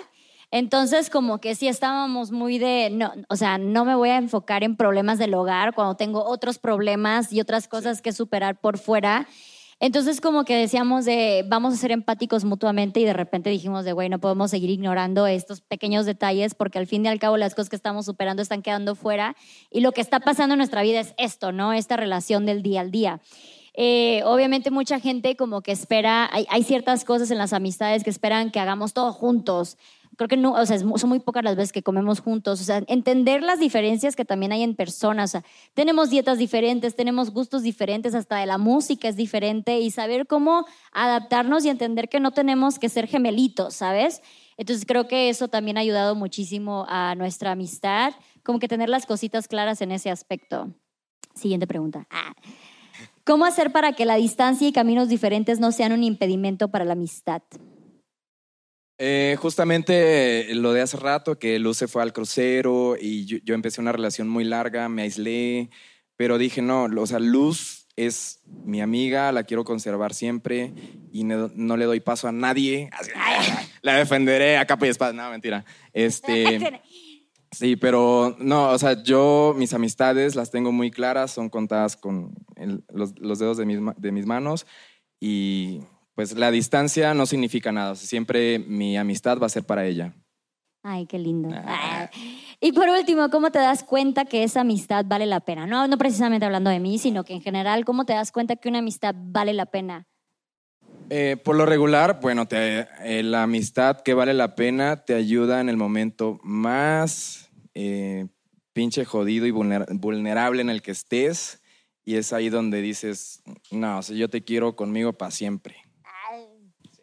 Entonces, como que sí estábamos muy de, no, o sea, no me voy a enfocar en problemas del hogar cuando tengo otros problemas y otras cosas que superar por fuera. Entonces, como que decíamos de, vamos a ser empáticos mutuamente y de repente dijimos de, güey, no podemos seguir ignorando estos pequeños detalles porque al fin y al cabo las cosas que estamos superando están quedando fuera y lo que está pasando en nuestra vida es esto, ¿no? Esta relación del día al día. Eh, obviamente mucha gente como que espera, hay, hay ciertas cosas en las amistades que esperan que hagamos todo juntos. Creo que no, o sea, son muy pocas las veces que comemos juntos. O sea, entender las diferencias que también hay en personas. O sea, tenemos dietas diferentes, tenemos gustos diferentes, hasta de la música es diferente y saber cómo adaptarnos y entender que no tenemos que ser gemelitos, ¿sabes? Entonces creo que eso también ha ayudado muchísimo a nuestra amistad, como que tener las cositas claras en ese aspecto. Siguiente pregunta. Ah. ¿Cómo hacer para que la distancia y caminos diferentes no sean un impedimento para la amistad? Eh, justamente eh, lo de hace rato, que Luz se fue al crucero y yo, yo empecé una relación muy larga, me aislé, pero dije, no, o sea, Luz es mi amiga, la quiero conservar siempre y no, no le doy paso a nadie. Así, la defenderé a capa y espada. No, mentira. Este, (laughs) sí, pero no, o sea, yo mis amistades las tengo muy claras, son contadas con el- los, los dedos de mis, de mis manos y pues la distancia no significa nada. O sea, siempre mi amistad va a ser para ella. Ay, qué lindo. Ah. Y por último, ¿cómo te das cuenta que esa amistad vale la pena? No, no precisamente hablando de mí, sino que en general, ¿cómo te das cuenta que una amistad vale la pena? Eh, por lo regular, bueno, te- eh, la amistad que vale la pena te ayuda en el momento más eh, pinche jodido y vulner- vulnerable en el que estés. Y es ahí donde dices, no, o sea, yo te quiero conmigo para siempre.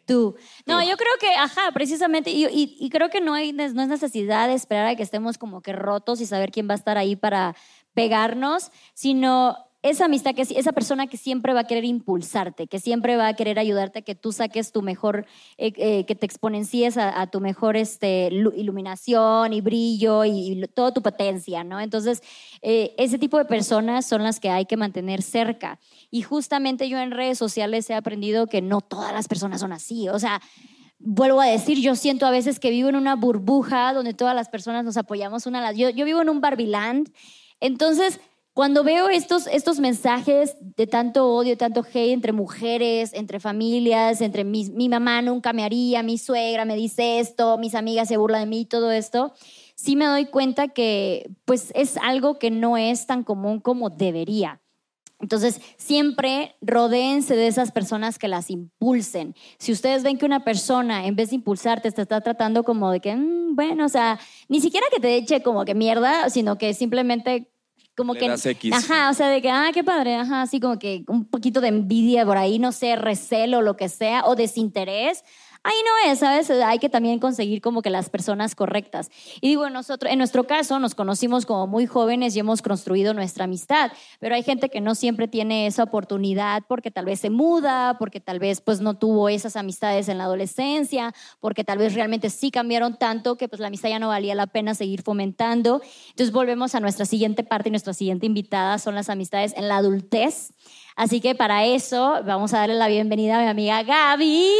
Tú. No, yo creo que, ajá, precisamente, y, y- y creo que no, hay, no es necesidad de esperar a que estemos como que rotos y saber quién va a estar ahí para pegarnos, sino esa amistad, que esa persona que siempre va a querer impulsarte, que siempre va a querer ayudarte a que tú saques tu mejor, eh, eh, que te exponencies a, tu mejor este, lu- iluminación y brillo y, y toda tu potencia, ¿no? Entonces, eh, ese tipo de personas son las que hay que mantener cerca. Y justamente yo en redes sociales he aprendido que no todas las personas son así. O sea, vuelvo a decir, yo siento a veces que vivo en una burbuja donde todas las personas nos apoyamos una a la... Yo, yo vivo en un Barbiland. Entonces, cuando veo estos, estos mensajes de tanto odio, tanto hate entre mujeres, entre familias, entre mi, mi mamá nunca me haría, mi suegra me dice esto, mis amigas se burlan de mí, todo esto, sí me doy cuenta que pues es algo que no es tan común como debería. Entonces, siempre rodéense de esas personas que las impulsen. Si ustedes ven que una persona, en vez de impulsarte, te está tratando como de que, "Mm, bueno, o sea, ni siquiera que te eche como que mierda, sino que simplemente como Le que... das X. Ajá, o sea, de que, ah, qué padre, ajá, así como que un poquito de envidia por ahí, no sé, recelo lo que sea, o desinterés. Ahí no es, ¿sabes? Hay que también conseguir como que las personas correctas. Y digo, nosotros, en nuestro caso, nos conocimos como muy jóvenes y hemos construido nuestra amistad, pero hay gente que no siempre tiene esa oportunidad porque tal vez se muda, porque tal vez pues no tuvo esas amistades en la adolescencia, porque tal vez realmente sí cambiaron tanto que pues la amistad ya no valía la pena seguir fomentando. Entonces volvemos a nuestra siguiente parte y nuestra siguiente invitada son las amistades en la adultez. Así que para eso vamos a darle la bienvenida a mi amiga Gaby.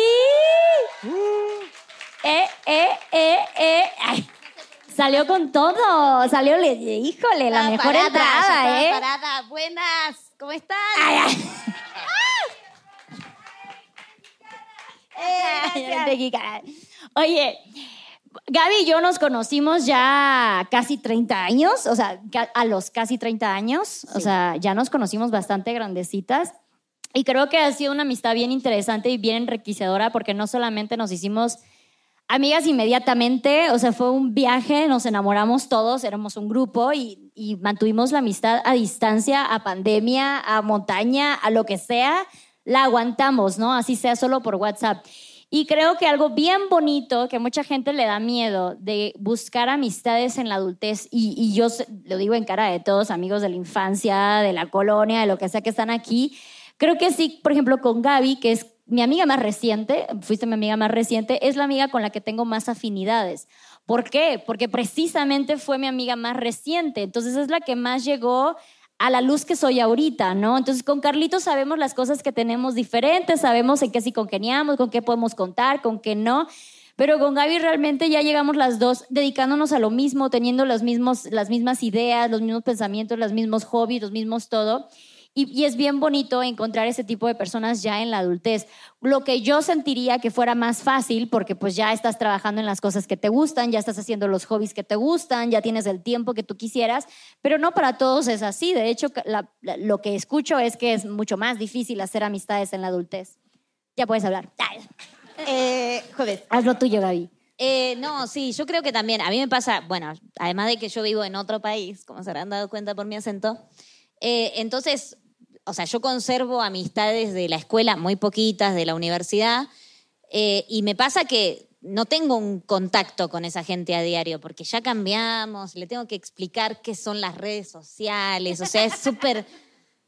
Eh, eh, eh, eh. Ay, salió con todo, salió, le- híjole, la mejor parada, entrada, ¿eh? parada. Buenas, ¿cómo están? Ay, ay. (laughs) Eh, gracias. Oye, Gaby y yo nos conocimos ya casi 30 años, o sea, a los casi 30 años, o sea, ya nos conocimos bastante grandecitas. Y creo que ha sido una amistad bien interesante y bien enriquecedora porque no solamente nos hicimos amigas inmediatamente, o sea, fue un viaje, nos enamoramos todos, éramos un grupo y, y mantuvimos la amistad a distancia, a pandemia, a montaña, a lo que sea, la aguantamos, ¿no? Así sea solo por WhatsApp. Y creo que algo bien bonito, que mucha gente le da miedo de buscar amistades en la adultez, y, y yo lo digo en cara de todos, amigos de la infancia, de la colonia, de lo que sea que están aquí, creo que sí, por ejemplo, con Gaby, que es mi amiga más reciente, fuiste mi amiga más reciente, es la amiga con la que tengo más afinidades. ¿Por qué? Porque precisamente fue mi amiga más reciente, entonces es la que más llegó a la luz que soy ahorita, ¿no? Entonces con Carlitos sabemos las cosas que tenemos diferentes, sabemos en qué sí congeniamos, con qué podemos contar, con qué no. Pero con Gaby realmente ya llegamos las dos dedicándonos a lo mismo, teniendo los mismos, las mismas ideas, los mismos pensamientos, los mismos hobbies, los mismos todo. Y, y es bien bonito encontrar ese tipo de personas ya en la adultez. Lo que yo sentiría que fuera más fácil, porque pues ya estás trabajando en las cosas que te gustan, ya estás haciendo los hobbies que te gustan, ya tienes el tiempo que tú quisieras, pero no para todos es así. De hecho, la- la- lo que escucho es que es mucho más difícil hacer amistades en la adultez. Ya puedes hablar. Eh, joder. Haz lo tuyo, Gaby. Eh, no, sí, yo creo que también, a mí me pasa, bueno, además de que yo vivo en otro país, como se habrán dado cuenta por mi acento, eh, entonces, o sea, yo conservo amistades de la escuela, muy poquitas, de la universidad, eh, y me pasa que no tengo un contacto con esa gente a diario, porque ya cambiamos, le tengo que explicar qué son las redes sociales, o sea, es súper... (laughs)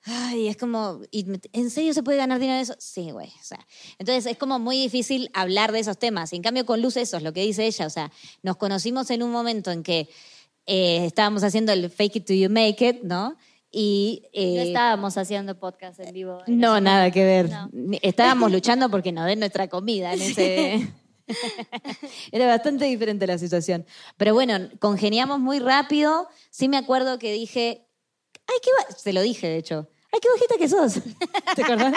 Ay, es como, ¿y me- ¿en serio se puede ganar dinero de eso? Sí, güey. O sea, entonces es como muy difícil hablar de esos temas. En cambio, con Luz, eso es lo que dice ella. O sea, nos conocimos en un momento en que eh, estábamos haciendo el fake it till you make it, ¿no? Y. eh, No estábamos haciendo podcast en vivo. en no, nada que ver. No. Estábamos luchando porque nos den nuestra comida en ese. (laughs) Era bastante diferente la situación. Pero bueno, congeniamos muy rápido. Sí me acuerdo que dije, ay, qué ba-", Se lo dije, de hecho. Ay, qué bajita que sos. (laughs) ¿Te acordás?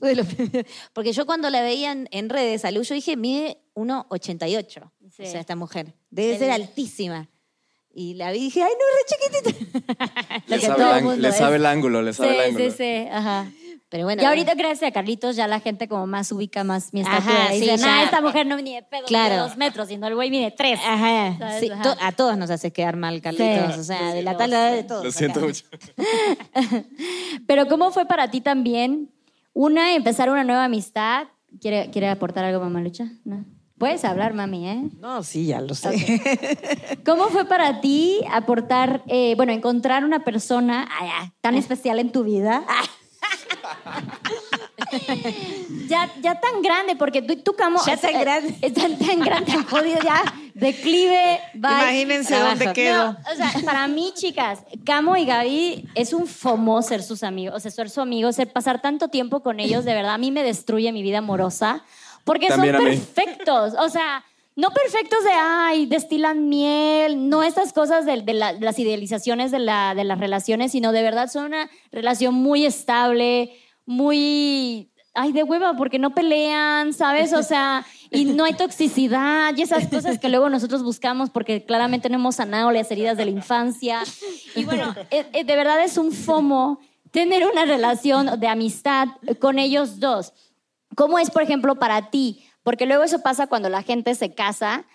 (laughs) Porque yo cuando la veía en, en redes a Lu, yo dije, mide 1,88. Sí. O sea, esta mujer. Debe El- ser altísima. Y la vi y dije, ay, no, re chiquitita. (laughs) Le sabe, el le es. sabe ángulo, le sabe el Sí, ángulo. sí, sí, ajá. Pero bueno. Y ahorita, gracias a Carlitos, ya la gente como más ubica más mi Ajá, estatura. sí, Dice, ya. nah, esta mujer no ni de pedo Claro. mide dos metros, sino el güey mide tres. Ajá. ¿Sabes? Sí, Ajá. to- a todos nos haces quedar mal, Carlitos. Sí. O sea, de la tal edad de todos. Lo siento acá. mucho. (laughs) Pero ¿cómo fue para ti también, una, empezar una nueva amistad? ¿Quiere, ¿quiere aportar algo, Mamalucha? No. Puedes hablar, mami, ¿eh? No, sí, ya lo sé. ¿Cómo fue para ti aportar, eh, bueno, encontrar una persona tan especial en tu vida? (laughs) ya, ya tan grande, porque tú, tú Camo, Ya tan eh, grande. eh, tan, tan grande, han podido ya, declive, bye. Imagínense trabajo. dónde quedo. No, o sea, para mí, chicas, Camo y Gaby es un fomo ser sus amigos, o sea, ser su amigo, ser, pasar tanto tiempo con ellos, de verdad, a mí me destruye mi vida amorosa, porque También son perfectos, o sea, no perfectos de, ay, destilan miel, no estas cosas de, de la- de las idealizaciones de, la- de las relaciones, sino de verdad son una relación muy estable, muy, ay, de hueva, porque no pelean, ¿sabes? O sea, y no hay toxicidad y esas cosas que luego nosotros buscamos porque claramente no hemos sanado las heridas de la infancia. Y bueno, eh, eh, de verdad es un fomo tener una relación de amistad con ellos dos. ¿Cómo es, por ejemplo, para ti? Porque luego eso pasa cuando la gente se casa,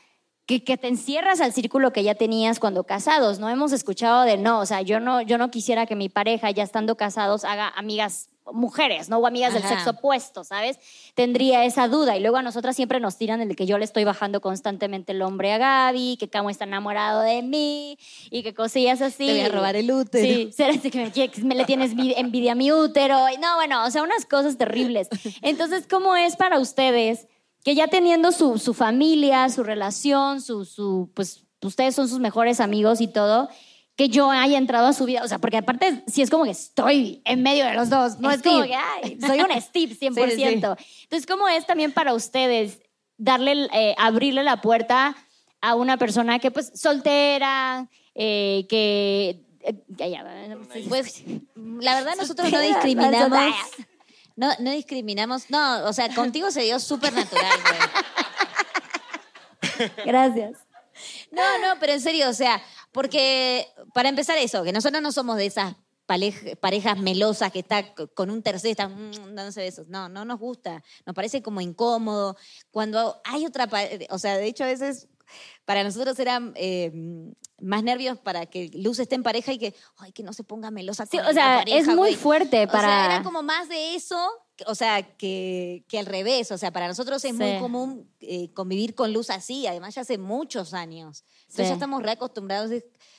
que, que te encierras al círculo que ya tenías cuando casados. No hemos escuchado de no, o sea, yo no, yo no quisiera que mi pareja, ya estando casados, haga amigas mujeres, ¿no? O amigas del sexo opuesto, ¿sabes? Tendría esa duda. Y luego a nosotras siempre nos tiran el de que yo le estoy bajando constantemente el hombre a Gaby, que Camo está enamorado de mí y que cosillas así. Te voy a robar el útero. Sí, será así que me, me le tienes vi- envidia a mi útero. Y No, bueno, o sea, unas cosas terribles. Entonces, ¿cómo es para ustedes que ya teniendo su, su familia, su relación, su, su, pues ustedes son sus mejores amigos y todo, que yo haya entrado a su vida? O sea, porque aparte, si es como que estoy en medio de los dos, no es como que, ay, soy un (laughs) Steve 100%. Sí, sí. Entonces, ¿cómo es también para ustedes darle, eh, abrirle la puerta a una persona que, pues, soltera, eh, que... eh, Pues, la verdad, nosotros no discriminamos. No, no discriminamos. No, o sea, contigo se dio súper natural, güey. (laughs) Gracias. No, no, pero en serio, o sea, porque para empezar eso, que nosotros no somos de esas parejas melosas que está con un tercero y están mm, dándose besos. No, no nos gusta. Nos parece como incómodo. Cuando hay otra, pa- o sea, de hecho a veces para nosotros eran eh, más nervios para que Luz esté en pareja y que, ay, que no se ponga melosa. Sí, o sea, pareja, es muy fuerte O para... sea, era como más de eso, o sea, que, que al revés. O sea, para nosotros es Sí. muy común eh, convivir con luz así, además ya hace muchos años. Entonces Sí. ya estamos reacostumbrados,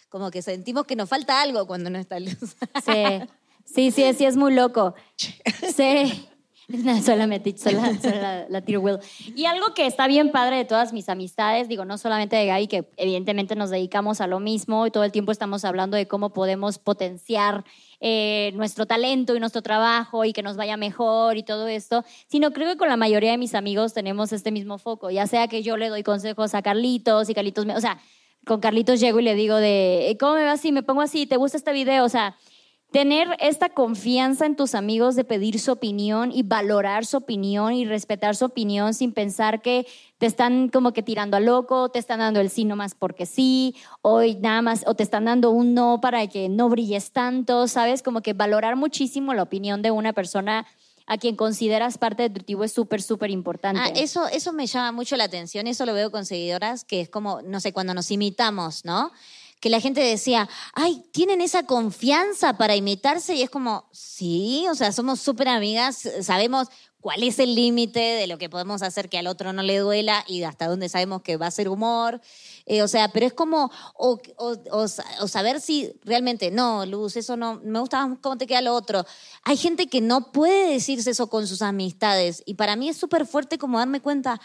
como que sentimos que nos falta algo cuando no está luz. Sí, sí, sí, sí, es muy loco. (laughs) Sí. (laughs) No, la metiche, soy la, la, Will. Y algo que está bien padre de todas mis amistades, digo, no solamente de Gaby, que evidentemente nos dedicamos a lo mismo y todo el tiempo estamos hablando de cómo podemos potenciar eh, nuestro talento y nuestro trabajo y que nos vaya mejor y todo esto, sino creo que con la mayoría de mis amigos tenemos este mismo foco, ya sea que yo le doy consejos a Carlitos y Carlitos me, o sea, con Carlitos llego y le digo de, "Eh, ¿cómo me va así? Me pongo así, ¿te gusta este video? O sea, tener esta confianza en tus amigos de pedir su opinión y valorar su opinión y respetar su opinión sin pensar que te están como que tirando a loco, te están dando el sí nomás porque sí, o nada más, o te están dando un no para que no brilles tanto, ¿sabes? Como que valorar muchísimo la opinión de una persona a quien consideras parte de tu tribu es súper, súper importante. Ah, eso, eso me llama mucho la atención, eso lo veo con seguidoras, que es como, no sé, cuando nos imitamos, ¿no? Que la gente decía, ay, tienen esa confianza para imitarse y es como, sí, o sea, somos súper amigas, sabemos cuál es el límite de lo que podemos hacer que al otro no le duela y hasta dónde sabemos que va a ser humor. Eh, o sea, pero es como, o, o- o sa- o saber si realmente, no, Luz, eso no, me gusta cómo te queda lo otro. Hay gente que no puede decirse eso con sus amistades y para mí es súper fuerte como darme cuenta,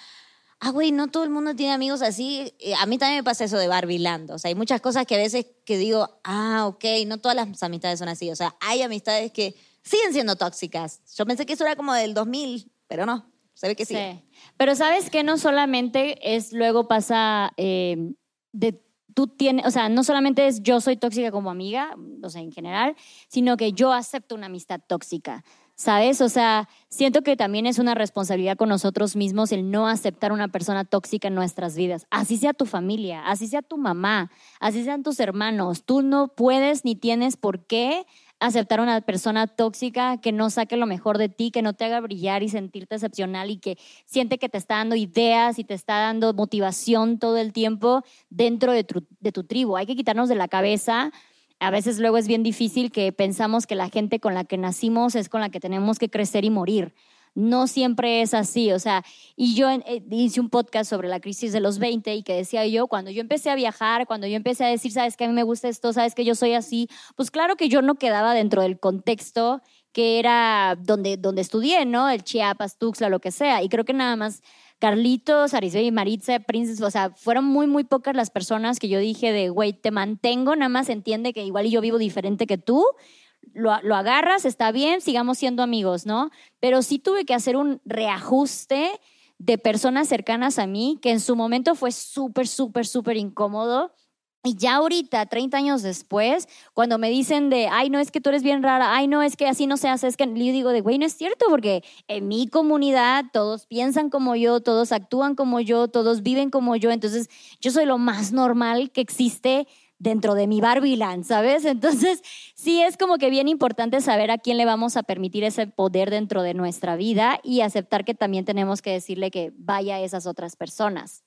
ah, güey, no todo el mundo tiene amigos así. Eh, A mí también me pasa eso de Barbie Land. O sea, hay muchas cosas que a veces que digo, ah, ok, no todas las amistades son así. O sea, hay amistades que siguen siendo tóxicas. Yo pensé que eso era como del 2000, pero no, se ve que sí. Sí. Pero sabes que no solamente es luego pasa eh, de tú tienes, o sea, no solamente es yo soy tóxica como amiga, o sea, en general, sino que yo acepto una amistad tóxica. ¿Sabes? O sea, siento que también es una responsabilidad con nosotros mismos el no aceptar una persona tóxica en nuestras vidas. Así sea tu familia, así sea tu mamá, así sean tus hermanos. Tú no puedes ni tienes por qué aceptar una persona tóxica que no saque lo mejor de ti, que no te haga brillar y sentirte excepcional y que siente que te está dando ideas y te está dando motivación todo el tiempo dentro de tu, de tu tribu. Hay que quitarnos de la cabeza. A veces luego es bien difícil que pensamos que la gente con la que nacimos es con la que tenemos que crecer y morir. No siempre es así, o sea, y yo eh, hice un podcast sobre la crisis de los 20 y que decía yo, cuando yo empecé a viajar, cuando yo empecé a decir, sabes que a mí me gusta esto, sabes que yo soy así, pues claro que yo no quedaba dentro del contexto que era donde, donde estudié, ¿no? El Chiapas, Tuxtla, lo que sea. Y creo que nada más Carlitos, Arisbe y Maritza, Princess, o sea, fueron muy, muy pocas las personas que yo dije de, güey, te mantengo, nada más entiende que igual yo vivo diferente que tú, lo, lo agarras, está bien, sigamos siendo amigos, ¿no? Pero sí tuve que hacer un reajuste de personas cercanas a mí, que en su momento fue súper, súper, súper incómodo. Y ya ahorita, 30 años después, cuando me dicen de, ay, no, es que tú eres bien rara, ay, no, es que así no se es que yo digo de, güey, no es cierto, porque en mi comunidad todos piensan como yo, todos actúan como yo, todos viven como yo, entonces yo soy lo más normal que existe dentro de mi Barbieland, ¿sabes? Entonces, sí es como que bien importante saber a quién le vamos a permitir ese poder dentro de nuestra vida y aceptar que también tenemos que decirle que vaya a esas otras personas.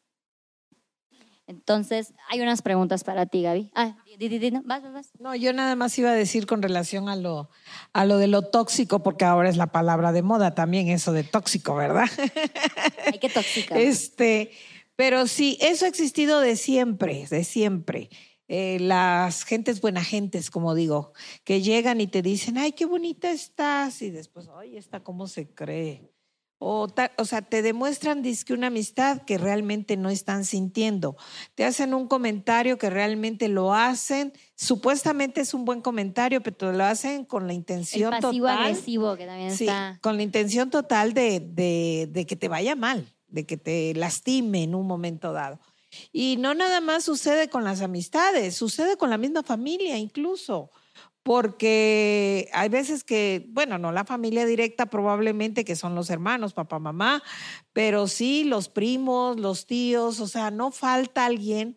Entonces, hay unas preguntas para ti, Gaby. Ah, di, di, di, no, vas, vas. No, yo nada más iba a decir con relación a lo, a lo de lo tóxico, porque ahora es la palabra de moda también, eso de tóxico, ¿verdad? (laughs) Ay, qué tóxica. Este, pero sí, eso ha existido de siempre, de siempre. Eh, las gentes buena gentes, como digo, que llegan y te dicen, ay, qué bonita estás, y después, ay, esta cómo se cree. O, o sea, te demuestran dizque una amistad que realmente no están sintiendo. Te hacen un comentario que realmente lo hacen, supuestamente es un buen comentario, pero lo hacen con la El intención pasivo total. agresivo que también Sí, está. con la intención total de, de- de que te vaya mal, de que te lastime en un momento dado. Y no nada más sucede con las amistades, sucede con la misma familia incluso, porque hay veces que, bueno, no la familia directa probablemente, que son los hermanos, papá, mamá, pero sí los primos, los tíos, o sea, no falta alguien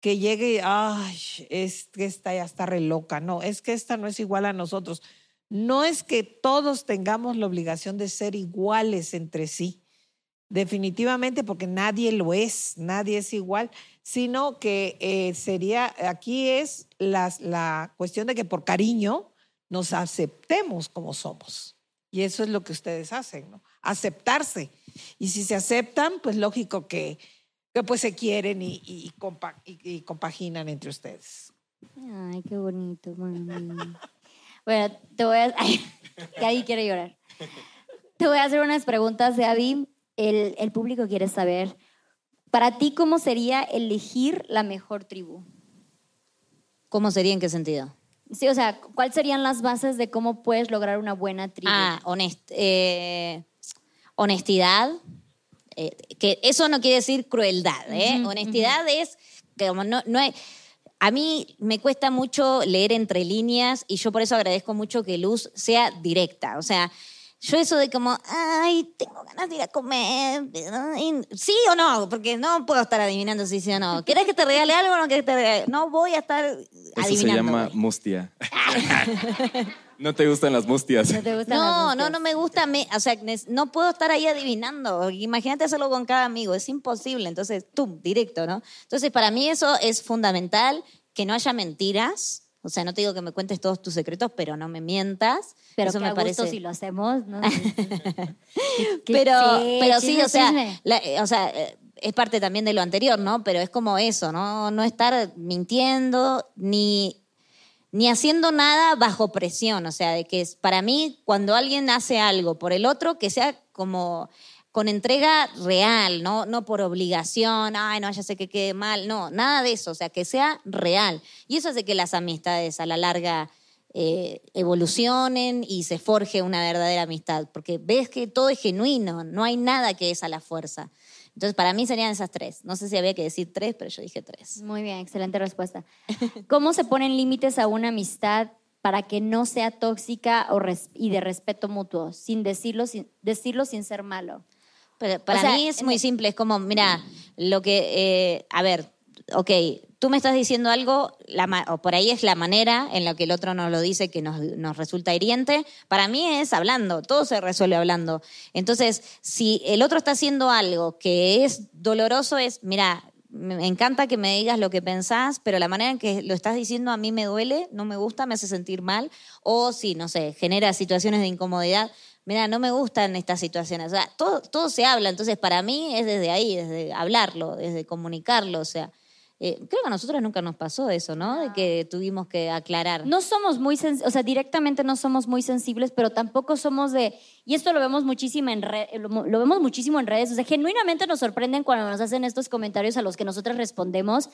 que llegue y, ay, es que esta ya está re loca, no, es que esta no es igual a nosotros. No es que todos tengamos la obligación de ser iguales entre sí, definitivamente, porque nadie lo es, nadie es igual, sino que eh, sería, aquí es las- la cuestión de que por cariño nos aceptemos como somos. Y eso es lo que ustedes hacen, ¿no? Aceptarse. Y si se aceptan, pues lógico que, que pues se quieren y, y compa- y- y compaginan entre ustedes. Ay, qué bonito, mami. Bueno, te voy a... (laughs) Ay, Gaby quiere llorar. Te voy a hacer unas preguntas, Gaby. El, el público quiere saber, para ti, ¿cómo sería elegir la mejor tribu? ¿Cómo sería en qué sentido? Sí, o sea, ¿cuáles serían las bases de cómo puedes lograr una buena tribu? Ah, honest- eh, honestidad. eh, que eso no quiere decir crueldad, ¿eh? honestidad es que como no, no hay- a mí me cuesta mucho leer entre líneas y yo por eso agradezco mucho que Luz sea directa. O sea, yo eso de como, ay, tengo ganas de ir a comer, sí o no, porque no puedo estar adivinando si sí o no. ¿Querés que te regale algo o no querés que te regale? No voy a estar Eso adivinando. se llama güey. mustia. (laughs) no te gustan las mustias. ¿No te gustan No, las no, búsquedas? no me gusta, me, o sea, no puedo estar ahí adivinando. Imagínate hacerlo con cada amigo, es imposible. Entonces, tú, directo, ¿no? Entonces, para mí eso es fundamental, que no haya mentiras. O sea, no te digo que me cuentes todos tus secretos, pero no me mientas. Pero eso qué me a gusto parece. si lo hacemos, ¿no? (laughs) (laughs) Pero, sí, pero sí, o sea, la- eh, o sea, eh, es parte también de lo anterior, ¿no? Pero es como eso, ¿no? No estar mintiendo ni ni haciendo nada bajo presión, o sea, de que es, para mí cuando alguien hace algo por el otro, que sea como con entrega real, ¿no? no por obligación, ay, no, ya sé que quede mal, no, nada de eso, o sea, que sea real. Y eso hace que las amistades a la larga eh, evolucionen y se forje una verdadera amistad, porque ves que todo es genuino, no hay nada que es a la fuerza. Entonces, para mí serían esas tres. No sé si había que decir tres, pero yo dije tres. Muy bien, excelente respuesta. ¿Cómo se ponen límites a una amistad para que no sea tóxica y de respeto mutuo, sin decirlo sin, decirlo sin ser malo? Pero para O sea, mí es muy simple, es como, mira, lo que, eh, a ver, ok, tú me estás diciendo algo, la ma- o por ahí es la manera en la que el otro nos lo dice que nos, nos resulta hiriente, para mí es hablando, todo se resuelve hablando. Entonces, si el otro está haciendo algo que es doloroso, es, mira, me encanta que me digas lo que pensás, pero la manera en que lo estás diciendo a mí me duele, no me gusta, me hace sentir mal, o si, no sé, genera situaciones de incomodidad. Mira, no me gustan estas situaciones. O sea, todo, todo se habla, entonces para mí es desde ahí, desde hablarlo, desde comunicarlo. O sea, eh, creo que a nosotros nunca nos pasó eso, ¿no? De que tuvimos que aclarar. No somos muy, o sea, directamente no somos muy sensibles, pero tampoco somos de, y esto lo vemos muchísimo en re- lo, lo vemos muchísimo en redes, o sea, genuinamente nos sorprenden cuando nos hacen estos comentarios a los que nosotros respondemos,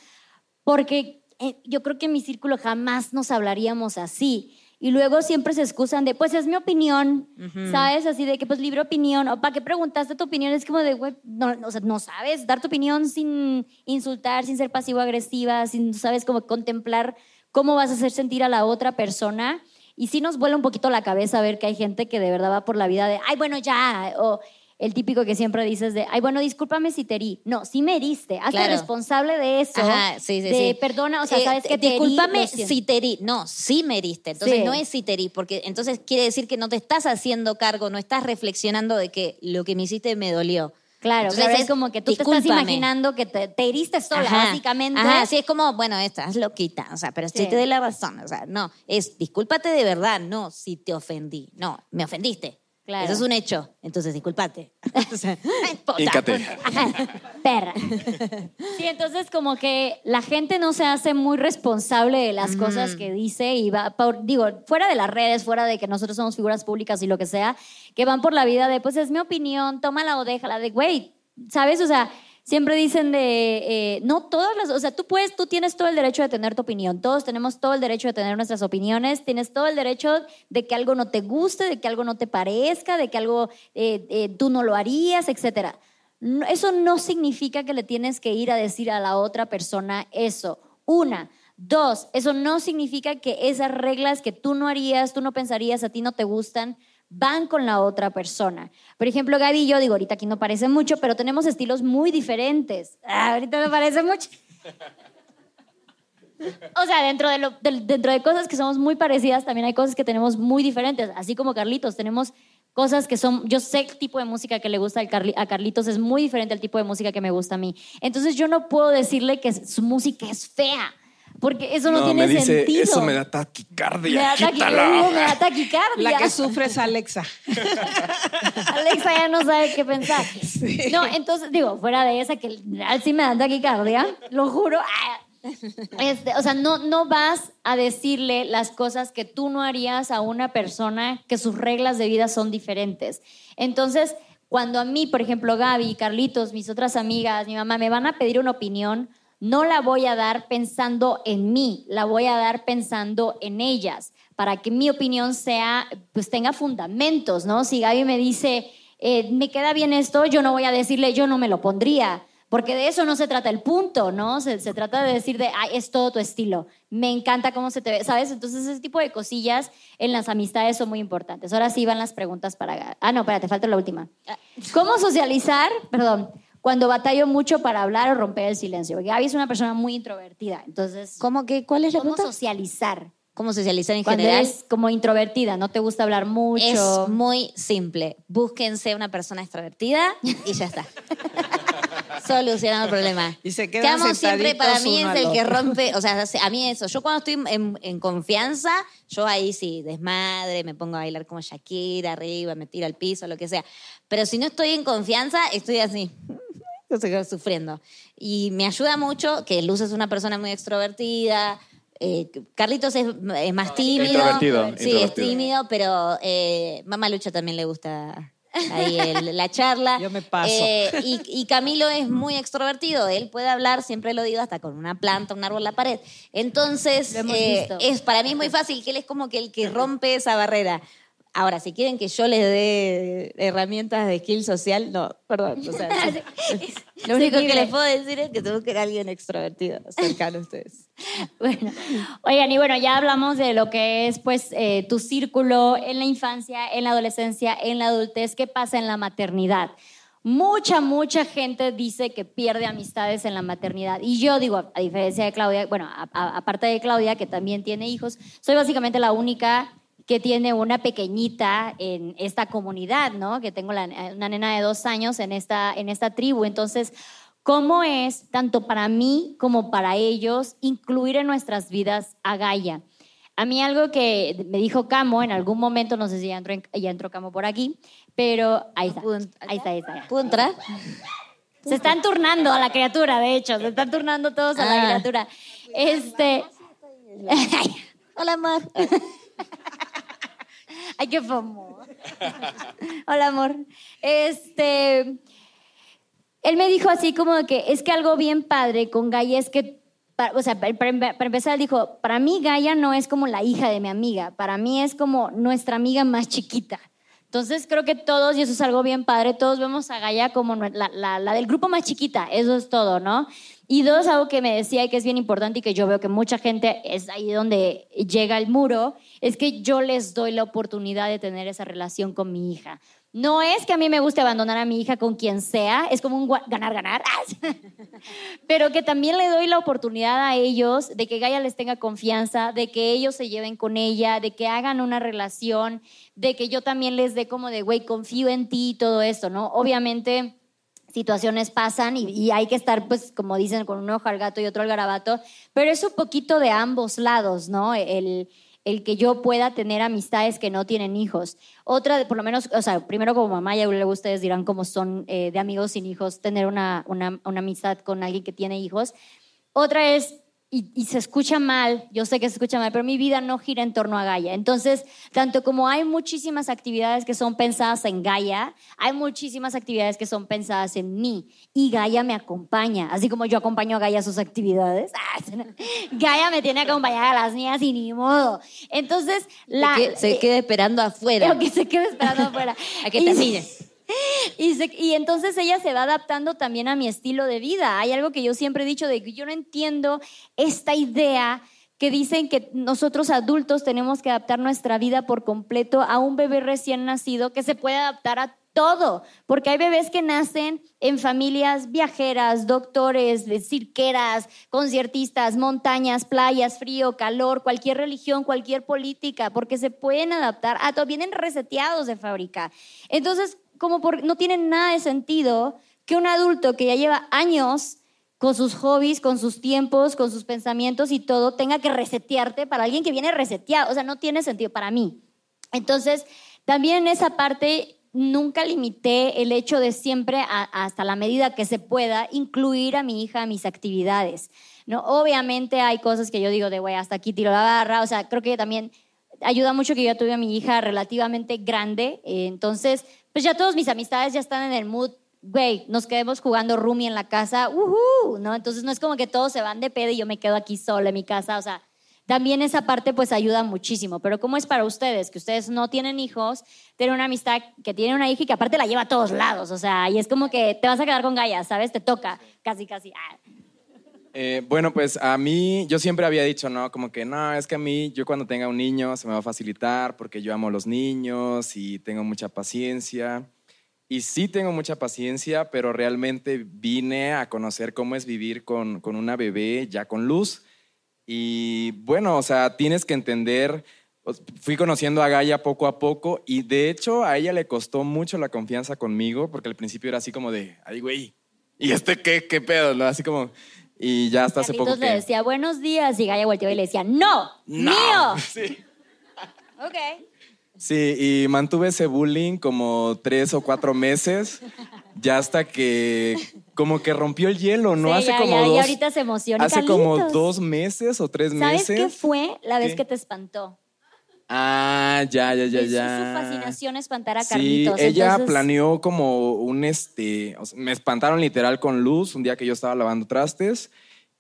porque eh, yo creo que en mi círculo jamás nos hablaríamos así. Y luego siempre se excusan de, pues es mi opinión, ¿sabes? Así de que, pues libre opinión, o ¿para qué preguntaste tu opinión? Es como de, güey, no, o sea, no sabes dar tu opinión sin insultar, sin ser pasivo-agresiva, sin, sabes, como contemplar cómo vas a hacer sentir a la otra persona. Y sí nos vuela un poquito la cabeza ver que hay gente que de verdad va por la vida de, ay, bueno, ya, o el típico que siempre dices de, ay, bueno, discúlpame si te herí. No, sí me heriste, hazte Claro. responsable de eso. Ajá, sí, sí, de, sí. perdona, o sea, Eh, sabes que Discúlpame te herí, lo siento. si te herí. No, sí me heriste. Entonces no es si te herí, porque entonces quiere decir que no te estás haciendo cargo, no estás reflexionando de que lo que me hiciste me dolió. Claro, Entonces claro, es como que tú te estás "Discúlpame". imaginando que te, te heriste sola, Ajá. básicamente. Ajá, sí, es como, bueno, estás loquita, o sea, pero sí Sí. te doy la razón, o sea, no, es discúlpate de verdad, no, si te ofendí, no, me ofendiste. Claro. Eso es un hecho, entonces discúlpate. (laughs) O sea, puta. Híncate. (laughs) Perra. Sí, entonces como que la gente no se hace muy responsable de las cosas que dice y va, por, digo, fuera de las redes, fuera de que nosotros somos figuras públicas y lo que sea, que van por la vida de, pues es mi opinión, tómala o déjala, de, güey, ¿sabes? O sea, siempre dicen de, eh, no todas las, o sea, tú puedes, tú tienes todo el derecho de tener tu opinión, todos tenemos todo el derecho de tener nuestras opiniones, tienes todo el derecho de que algo no te guste, de que algo no te parezca, de que algo eh, eh, tú no lo harías. No- Eso no significa que le tienes que ir a decir a la otra persona eso. Una. Dos, eso no significa que esas reglas que tú no harías, tú no pensarías, a ti no te gustan, van con la otra persona. Por ejemplo, Gaby y yo, digo, ahorita aquí no parece mucho, pero tenemos estilos muy diferentes. Ah, ahorita no parece mucho. O sea, dentro de, del- dentro de cosas que somos muy parecidas, también hay cosas que tenemos muy diferentes. Así como Carlitos, tenemos cosas que son, yo sé el tipo de música que le gusta a Carlitos, es muy diferente al tipo de música que me gusta a mí. Entonces yo no puedo decirle que su música es fea, porque eso no, tiene me dice, sentido. eso me da Me taquicardia, da taqui- quítala. me da taquicardia. La que sufre es Alexa. (laughs) Alexa ya no sabe qué pensar. No, entonces, digo, fuera de esa, que sí me da taquicardia, lo juro. ah, este, o sea, no, no vas a decirle las cosas que tú no harías a una persona que sus reglas de vida son diferentes. Entonces, cuando a mí, por ejemplo, Gaby, Carlitos, mis otras amigas, mi mamá, me van a pedir una opinión, no la voy a dar pensando en mí, la voy a dar pensando en ellas, para que mi opinión sea, pues tenga fundamentos, ¿no? Si Gaby me dice, eh, me queda bien esto, yo no voy a decirle, yo no me lo pondría. Porque de eso no se trata el punto, ¿no? Se, se trata de decir de, ay, es todo tu estilo. Me encanta cómo se te ve, ¿sabes? Entonces ese tipo de cosillas en las amistades son muy importantes. Ahora sí van las preguntas para... Ah, no, espérate, falta la última. ¿Cómo socializar, perdón, cuando batallo mucho para hablar o romper el silencio? Porque Gaby es una persona muy introvertida, entonces... ¿Cómo que, cuál es la ¿Cómo pregunta? socializar? ¿Cómo socializar en Cuando general? eres como introvertida, no te gusta hablar mucho. Es muy simple. Búsquense una persona extrovertida y ya está. (laughs) Solucionado el problema. Y se quedan Camo siempre para mí es el que rompe, o sea, a mí eso. Yo cuando estoy en, en confianza, yo ahí sí, desmadre, me pongo a bailar como Shakira arriba, me tiro al piso, lo que sea. Pero si no estoy en confianza, estoy así. (laughs) Estoy sufriendo. Y me ayuda mucho que Luz es una persona muy extrovertida. eh, Carlitos es, es más tímido. Introvertido, Sí, es introvertido. tímido, pero eh, Mamá Lucha también le gusta ahí el- la charla. (laughs) Yo me paso. Eh, y, y Camilo es muy extrovertido. Él puede hablar, siempre lo digo, hasta con una planta, un árbol, la pared. Entonces, eh, es, para mí es muy fácil que él es como que el que rompe esa barrera. Ahora, si quieren que yo les dé herramientas de skill social, no, perdón. o sea, (laughs) sí. Lo único que les puedo decir es que tengo que ser alguien extrovertido cercano a ustedes. (laughs) Bueno, oigan, y bueno, ya hablamos de lo que es pues eh, tu círculo en la infancia, en la adolescencia, en la adultez, qué pasa en la maternidad. Mucha, mucha gente dice que pierde amistades en la maternidad. Y yo digo, a diferencia de Claudia, bueno, aparte de Claudia, que también tiene hijos, soy básicamente la única que tiene una pequeñita en esta comunidad, ¿no? Que tengo la- una nena de dos años en esta, en esta tribu. Entonces, ¿cómo es, tanto para mí como para ellos, incluir en nuestras vidas a Gaia? A mí algo que me dijo Camo en algún momento, no sé si ya entró, en- ya entró Camo por aquí, pero ahí está, ¿Puedo ent- ahí está, ahí está. ¿Puedo entrar? Se están turnando a la criatura, de hecho, se están turnando todos a la Ah. criatura. Este, Hola, amor. (laughs) (laughs) Ay, qué famoso. Hola, amor. Este, él me dijo así como que es que algo bien padre con Gaia es que, o sea, para, para- empezar, dijo, para mí Gaia no es como la hija de mi amiga, para mí es como nuestra amiga más chiquita. Entonces creo que todos, y eso es algo bien padre, todos vemos a Gaia como la, la- la del grupo más chiquita, eso es todo, ¿no? Y dos, algo que me decía y que es bien importante y que yo veo que mucha gente es ahí donde llega el muro, es que yo les doy la oportunidad de tener esa relación con mi hija. No es que a mí me guste abandonar a mi hija con quien sea, es como un gua- ganar-ganar, (laughs) pero que también le doy la oportunidad a ellos de que Gaia les tenga confianza, de que ellos se lleven con ella, de que hagan una relación, de que yo también les dé como de, güey, confío en ti y todo esto, ¿no? Obviamente situaciones pasan y, y hay que estar, pues, como dicen, con un ojo al gato y otro al garabato, pero es un poquito de ambos lados, ¿no? El, el que yo pueda tener amistades que no tienen hijos. Otra, por lo menos, o sea, primero como mamá, ya luego ustedes dirán cómo son eh, de amigos sin hijos, tener una, una, una amistad con alguien que tiene hijos. Otra es, y, y se escucha mal, yo sé que se escucha mal, pero mi vida no gira en torno a Gaia. Entonces, tanto como hay muchísimas actividades que son pensadas en Gaia, hay muchísimas actividades que son pensadas en mí. Y Gaia me acompaña, así como yo acompaño a Gaia a sus actividades. (laughs) Gaia me tiene que acompañar a las mías y ni modo. Entonces, la, se, quede, se quede esperando afuera. (laughs) Que se quede esperando afuera. (laughs) A que Y- termines. (laughs) y, entonces ella se va adaptando también a mi estilo de vida. Hay algo que yo siempre he dicho de que yo no entiendo esta idea que dicen que nosotros adultos tenemos que adaptar nuestra vida por completo a un bebé recién nacido que se puede adaptar a todo, porque hay bebés que nacen en familias viajeras, doctores, cirqueras, conciertistas, montañas, playas, frío, calor, cualquier religión, cualquier política, porque se pueden adaptar a todo, vienen reseteados de fábrica. Entonces, como por, no tiene nada de sentido que un adulto que ya lleva años con sus hobbies, con sus tiempos, con sus pensamientos y todo, tenga que resetearte para alguien que viene reseteado. O sea, no tiene sentido para mí. Entonces, también en esa parte nunca limité el hecho de siempre, hasta la medida que se pueda, incluir a mi hija a mis actividades. ¿no? Obviamente hay cosas que yo digo de, güey, hasta aquí tiro la barra. O sea, creo que también ayuda mucho que yo tuve a mi hija relativamente grande. entonces, pues ya todos mis amistades ya están en el mood güey, nos quedemos jugando roomie en la casa, ¡uhú! ¿no? Entonces no es como que todos se van de pedo y yo me quedo aquí sola en mi casa, o sea, también esa parte pues ayuda muchísimo, pero ¿cómo es para ustedes? Que ustedes no tienen hijos, tienen una amistad que tiene una hija y que aparte la lleva a todos lados, o sea, y es como que te vas a quedar con Gaia, ¿sabes? Te toca, casi, casi. ah. Eh, bueno, pues a mí, yo siempre había dicho, ¿no? Como que no, es que a mí, yo cuando tenga un niño se me va a facilitar porque yo amo a los niños y tengo mucha paciencia. Y sí tengo mucha paciencia, pero realmente vine a conocer cómo es vivir con, con una bebé ya con luz. Y bueno, o sea, tienes que entender, fui conociendo a Gaia poco a poco y de hecho a ella le costó mucho la confianza conmigo porque al principio era así como de, ay, güey, ¿y este qué, qué pedo? ¿no? Así como, y ya hasta hace poco Carlitos le que... decía, buenos días, y Gaia volteaba y le decía, ¡no! ¡No! ¡Mío! (laughs) Sí. Ok. Sí, y mantuve ese bullying como tres o cuatro meses, ya hasta que como que rompió el hielo, ¿no? Sí, hace ya, como ya, y dos, ahorita se emociona. hace como Carlitos, dos meses o tres ¿Sabes meses. qué fue la vez ¿Qué? que te espantó? Ah, ya, ya, ya, Es ya. su fascinación espantar a Sí, Carlitos. ella entonces- planeó como un este, o sea, me espantaron literal con luz un día que yo estaba lavando trastes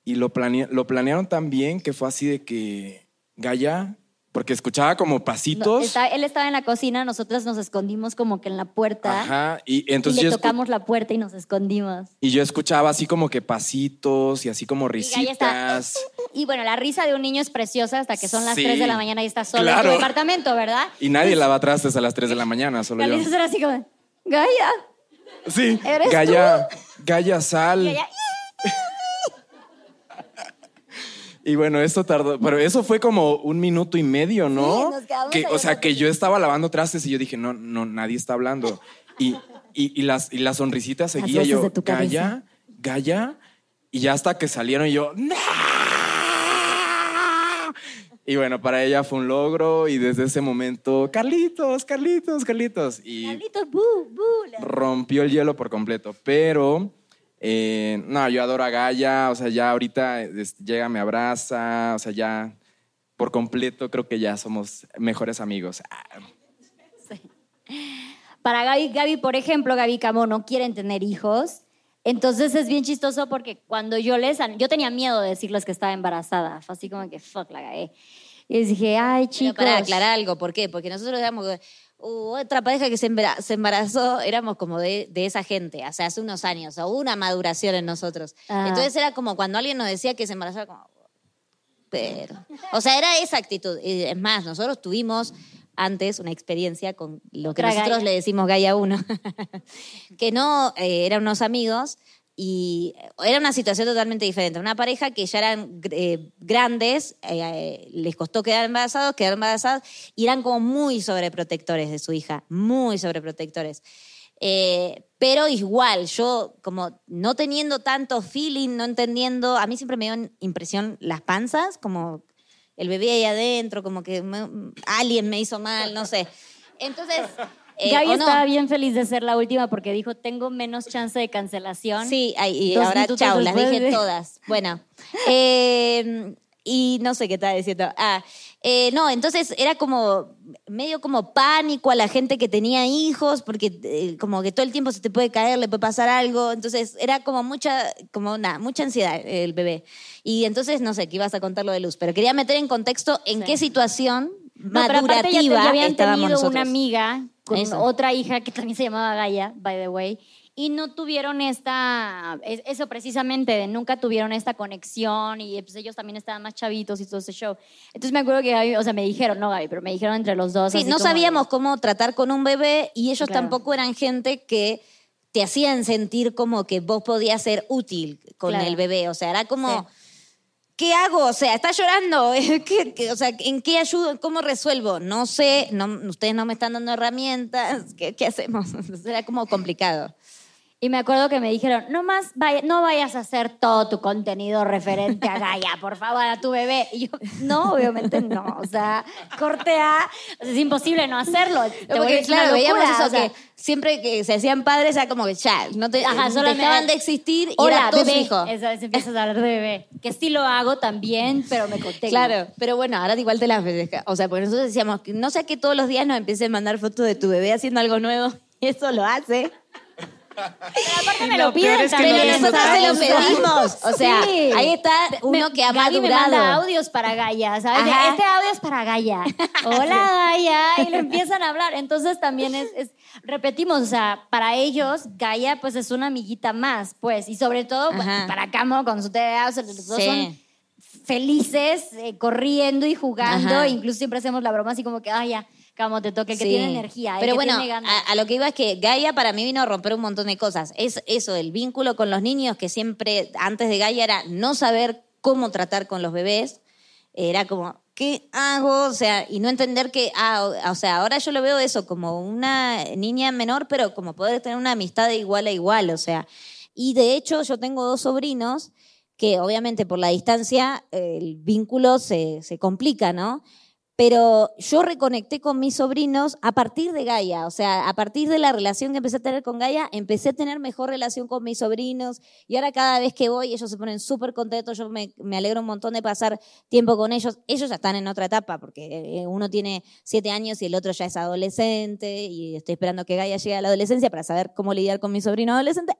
y lo, plane- lo planearon tan bien que fue así de que Gaya, porque escuchaba como No, pasitos. está- él estaba en la cocina, nosotros nos escondimos como que en la puerta Ajá, y y entonces le escu- tocamos la puerta y nos escondimos. y yo escuchaba así como que pasitos y así como Y Gaia risitas. Y bueno, la risa de un niño es preciosa hasta que son las Sí, 3 de la mañana y está solo en claro. tu departamento, ¿verdad? Y nadie lava trastes a las 3 de la (laughs) mañana, solo yo. Era así como, Gaia, Sí, ¿Eres Gaya, Gaya sal. Gaia, Y bueno, esto tardó, pero eso fue como un minuto y medio, ¿no? Sí, nos que, o sea, que yo estaba lavando trastes y yo dije, no, no, nadie está hablando. Y, y, y las, y la sonrisita seguía yo, de tu Gaya, Gaya, y ya hasta que salieron y yo, ¡No! Y bueno, para ella fue un logro y desde ese momento, Carlitos, Carlitos, Carlitos. Y Carlitos, bu. le- rompió el hielo por completo. Pero, eh, no, yo adoro a Gaia, o sea, ya ahorita llega, me abraza, o sea, ya por completo creo que ya somos mejores amigos. Para Gaby, Gaby, por ejemplo, Gaby Camo no quieren tener hijos. Entonces es bien chistoso porque cuando yo les... Yo tenía miedo de decirles que estaba embarazada. Fue así como que, fuck, la cagué. Y les dije, ay, Pero chicos... para aclarar algo, ¿por qué? Porque nosotros éramos uh, otra pareja que se, embara- se embarazó, éramos como de, de esa gente, o sea, hace unos años, o hubo una maduración en nosotros. Ah. Entonces era como cuando alguien nos decía que se embarazaba, como, pero, o sea, era esa actitud. Y es más, nosotros tuvimos antes una experiencia con lo que Otra nosotros Gaia. le decimos Gaia 1, (laughs) que no eh, eran unos amigos y era una situación totalmente diferente. Una pareja que ya eran eh, grandes, eh, eh, les costó quedar embarazados, quedar embarazados y eran como muy sobreprotectores de su hija, muy sobreprotectores. Eh, pero igual, yo como no teniendo tanto feeling, no entendiendo, a mí siempre me dio impresión las panzas, como el bebé ahí adentro, como que alguien me hizo mal, no sé. Entonces, eh, Gaby ¿o no? estaba bien feliz de ser la última porque dijo, tengo menos chance de cancelación. Sí, y Dos ahora chau, las dije de- todas. (laughs) Bueno, eh, y no sé qué estaba diciendo. Ah, eh, no, entonces era como medio como pánico a la gente que tenía hijos, porque eh, como que todo el tiempo se te puede caer, le puede pasar algo. Entonces era como mucha, como nada, mucha ansiedad el bebé. Y entonces, no sé, qué ibas a contar lo de luz, pero quería meter en contexto en Sí. qué situación No, pero aparte ya, te- madurativa ya habían tenido nosotros. una amiga con Eso. otra hija que también se llamaba Gaia, by the way, y no tuvieron esta, es- eso precisamente, nunca tuvieron esta conexión y pues ellos también estaban más chavitos y todo ese show. Entonces me acuerdo que Gaby, o sea, me dijeron, no Gaby, pero me dijeron entre los dos. Sí, no como sabíamos cómo tratar con un bebé y ellos Claro. tampoco eran gente que te hacían sentir como que vos podías ser útil con Claro. el bebé. O sea, era como, Sí. ¿Qué hago? O sea, está llorando. (laughs) ¿Qué- o sea, ¿en qué ayudo? ¿Cómo resuelvo? No sé, no, ustedes no me están dando herramientas. ¿Qué, qué hacemos? (laughs) Era como complicado. Y me acuerdo que me dijeron, no más, vaya- no vayas a hacer todo tu contenido referente a Gaia, por favor, a tu bebé. Y yo, no, obviamente no. O sea, corte A, o sea, es imposible no hacerlo. Te voy a Porque, decir claro, veíamos eso o sea, que siempre que se hacían padres era como que ya, no te, Ajá, solamente- dejaban de existir y Hola, era su bebé. hijo. Eso, eso empiezas a hablar de bebé. Que sí lo hago también, pero me contengo. Claro, pero bueno, ahora igual te las ves. O sea, porque nosotros decíamos, no sé que todos los días nos empiecen a mandar fotos de tu bebé haciendo algo nuevo. (laughs) Y eso lo hace. Aparte me lo piden es que también. Pero nosotros se lo pedimos. O sea, Sí. ahí está uno Me- que ha Gaby me madurado. manda audios para Gaia, ¿sabes? De, Ajá. Este audio es para Gaia. (laughs) Hola, Gaia. Y le empiezan a hablar. Entonces también es, es- repetimos, o sea, para ellos, Gaia pues es una amiguita más, pues. Y sobre todo pues, Ajá. para Camo con su TDA, o sea, los dos Sí. son felices, eh, corriendo y jugando. Ajá. Incluso siempre hacemos la broma así como que, ay, ya, Camo, te toca el que Sí. tiene energía. el Pero que bueno, tiene ganas". a, a lo que iba es que Gaia para mí vino a romper un montón de cosas. Es eso, el vínculo con los niños que siempre antes de Gaia era no saber cómo tratar con los bebés. Era como, ¿qué hago? O sea, y no entender que, ah, o, o sea, ahora yo lo veo eso como una niña menor, pero como poder tener una amistad de igual a igual, o sea. Y de hecho yo tengo dos sobrinos que obviamente por la distancia eh, el vínculo se, se complica, ¿no? Pero yo reconecté con mis sobrinos a partir de Gaia, o sea, a partir de la relación que empecé a tener con Gaia, empecé a tener mejor relación con mis sobrinos y ahora cada vez que voy ellos se ponen súper contentos, yo me, me alegro un montón de pasar tiempo con ellos. Ellos ya están en otra etapa porque eh, uno tiene siete años y el otro ya es adolescente y estoy esperando que Gaia llegue a la adolescencia para saber cómo lidiar con mi sobrino adolescente.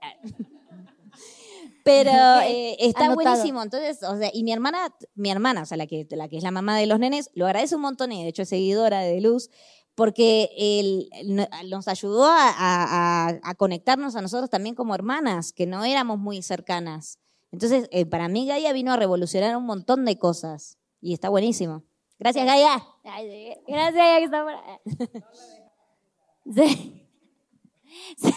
Pero eh, está Anotado. buenísimo. Entonces, o sea, y mi hermana, mi hermana, o sea, la que, la que es la mamá de los nenes, lo agradece un montón y de hecho es seguidora de Luz, porque él no- nos ayudó a, a- a- a conectarnos a nosotros también como hermanas, que no éramos muy cercanas. Entonces, eh, para mí Gaia vino a revolucionar un montón de cosas y está buenísimo. Gracias, Gaia. Gracias, ya que está por ahí. (laughs) Sí. (laughs) Sí.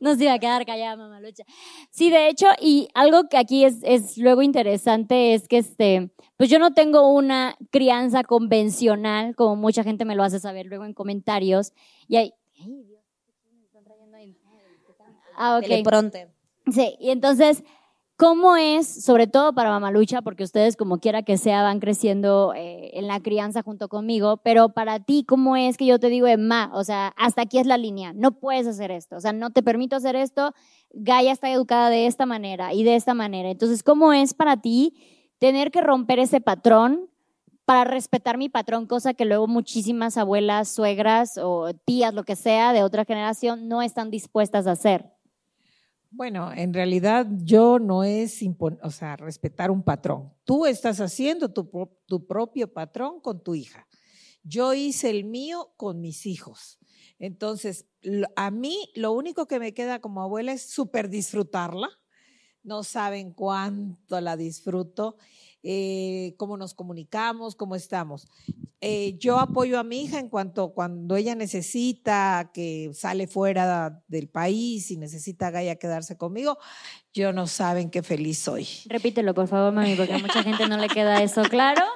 No se iba a quedar callada, mamalucha. Sí, de hecho, y algo que aquí es, es luego interesante es que este, pues yo no tengo una crianza convencional, como mucha gente me lo hace saber luego en comentarios. Y hay. Ay, Dios, ¿qué me están trayendo ahí? Ah, ok. Sí, y entonces, ¿cómo es, sobre todo para Mamalucha, porque ustedes como quiera que sea van creciendo eh, en la crianza junto conmigo, pero para ti, ¿cómo es que yo te digo, Emma, o sea, hasta aquí es la línea, no puedes hacer esto, o sea, no te permito hacer esto, Gaia está educada de esta manera y de esta manera. Entonces, ¿cómo es para ti tener que romper ese patrón? para respetar mi patrón, cosa que luego muchísimas abuelas, suegras o tías, lo que sea, de otra generación, no están dispuestas a hacer. Bueno, en realidad yo no es, o sea, respetar un patrón. Tú estás haciendo tu, tu propio patrón con tu hija. Yo hice el mío con mis hijos. Entonces, a mí lo único que me queda como abuela es súper disfrutarla. No saben cuánto la disfruto, eh, cómo nos comunicamos, cómo estamos. Eh, yo apoyo a mi hija en cuanto cuando ella necesita que sale fuera del país y necesita a Gaia quedarse conmigo, yo no saben qué feliz soy. Repítelo, por favor, mami, porque a mucha gente no le queda eso claro. (laughs)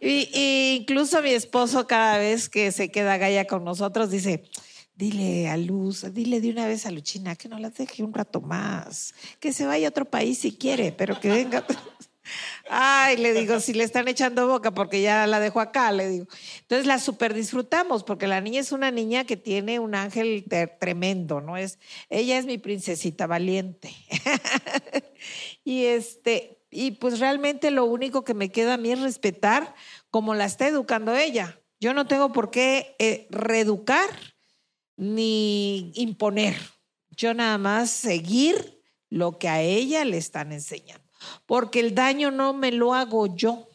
Y, y incluso mi esposo cada vez que se queda Gaia con nosotros dice, dile a Luz, dile de una vez a Luchina que no la deje un rato más, que se vaya a otro país si quiere, pero que venga. (laughs) Ay, le digo, si le están echando boca porque ya la dejo acá, le digo. Entonces la super disfrutamos porque la niña es una niña que tiene un ángel tremendo, ¿no? Es, ella es mi princesita valiente. (laughs) y este, y pues realmente lo único que me queda a mí es respetar como la está educando ella. Yo no tengo por qué eh, reeducar ni imponer. Yo nada más seguir lo que a ella le están enseñando porque el daño no me lo hago yo,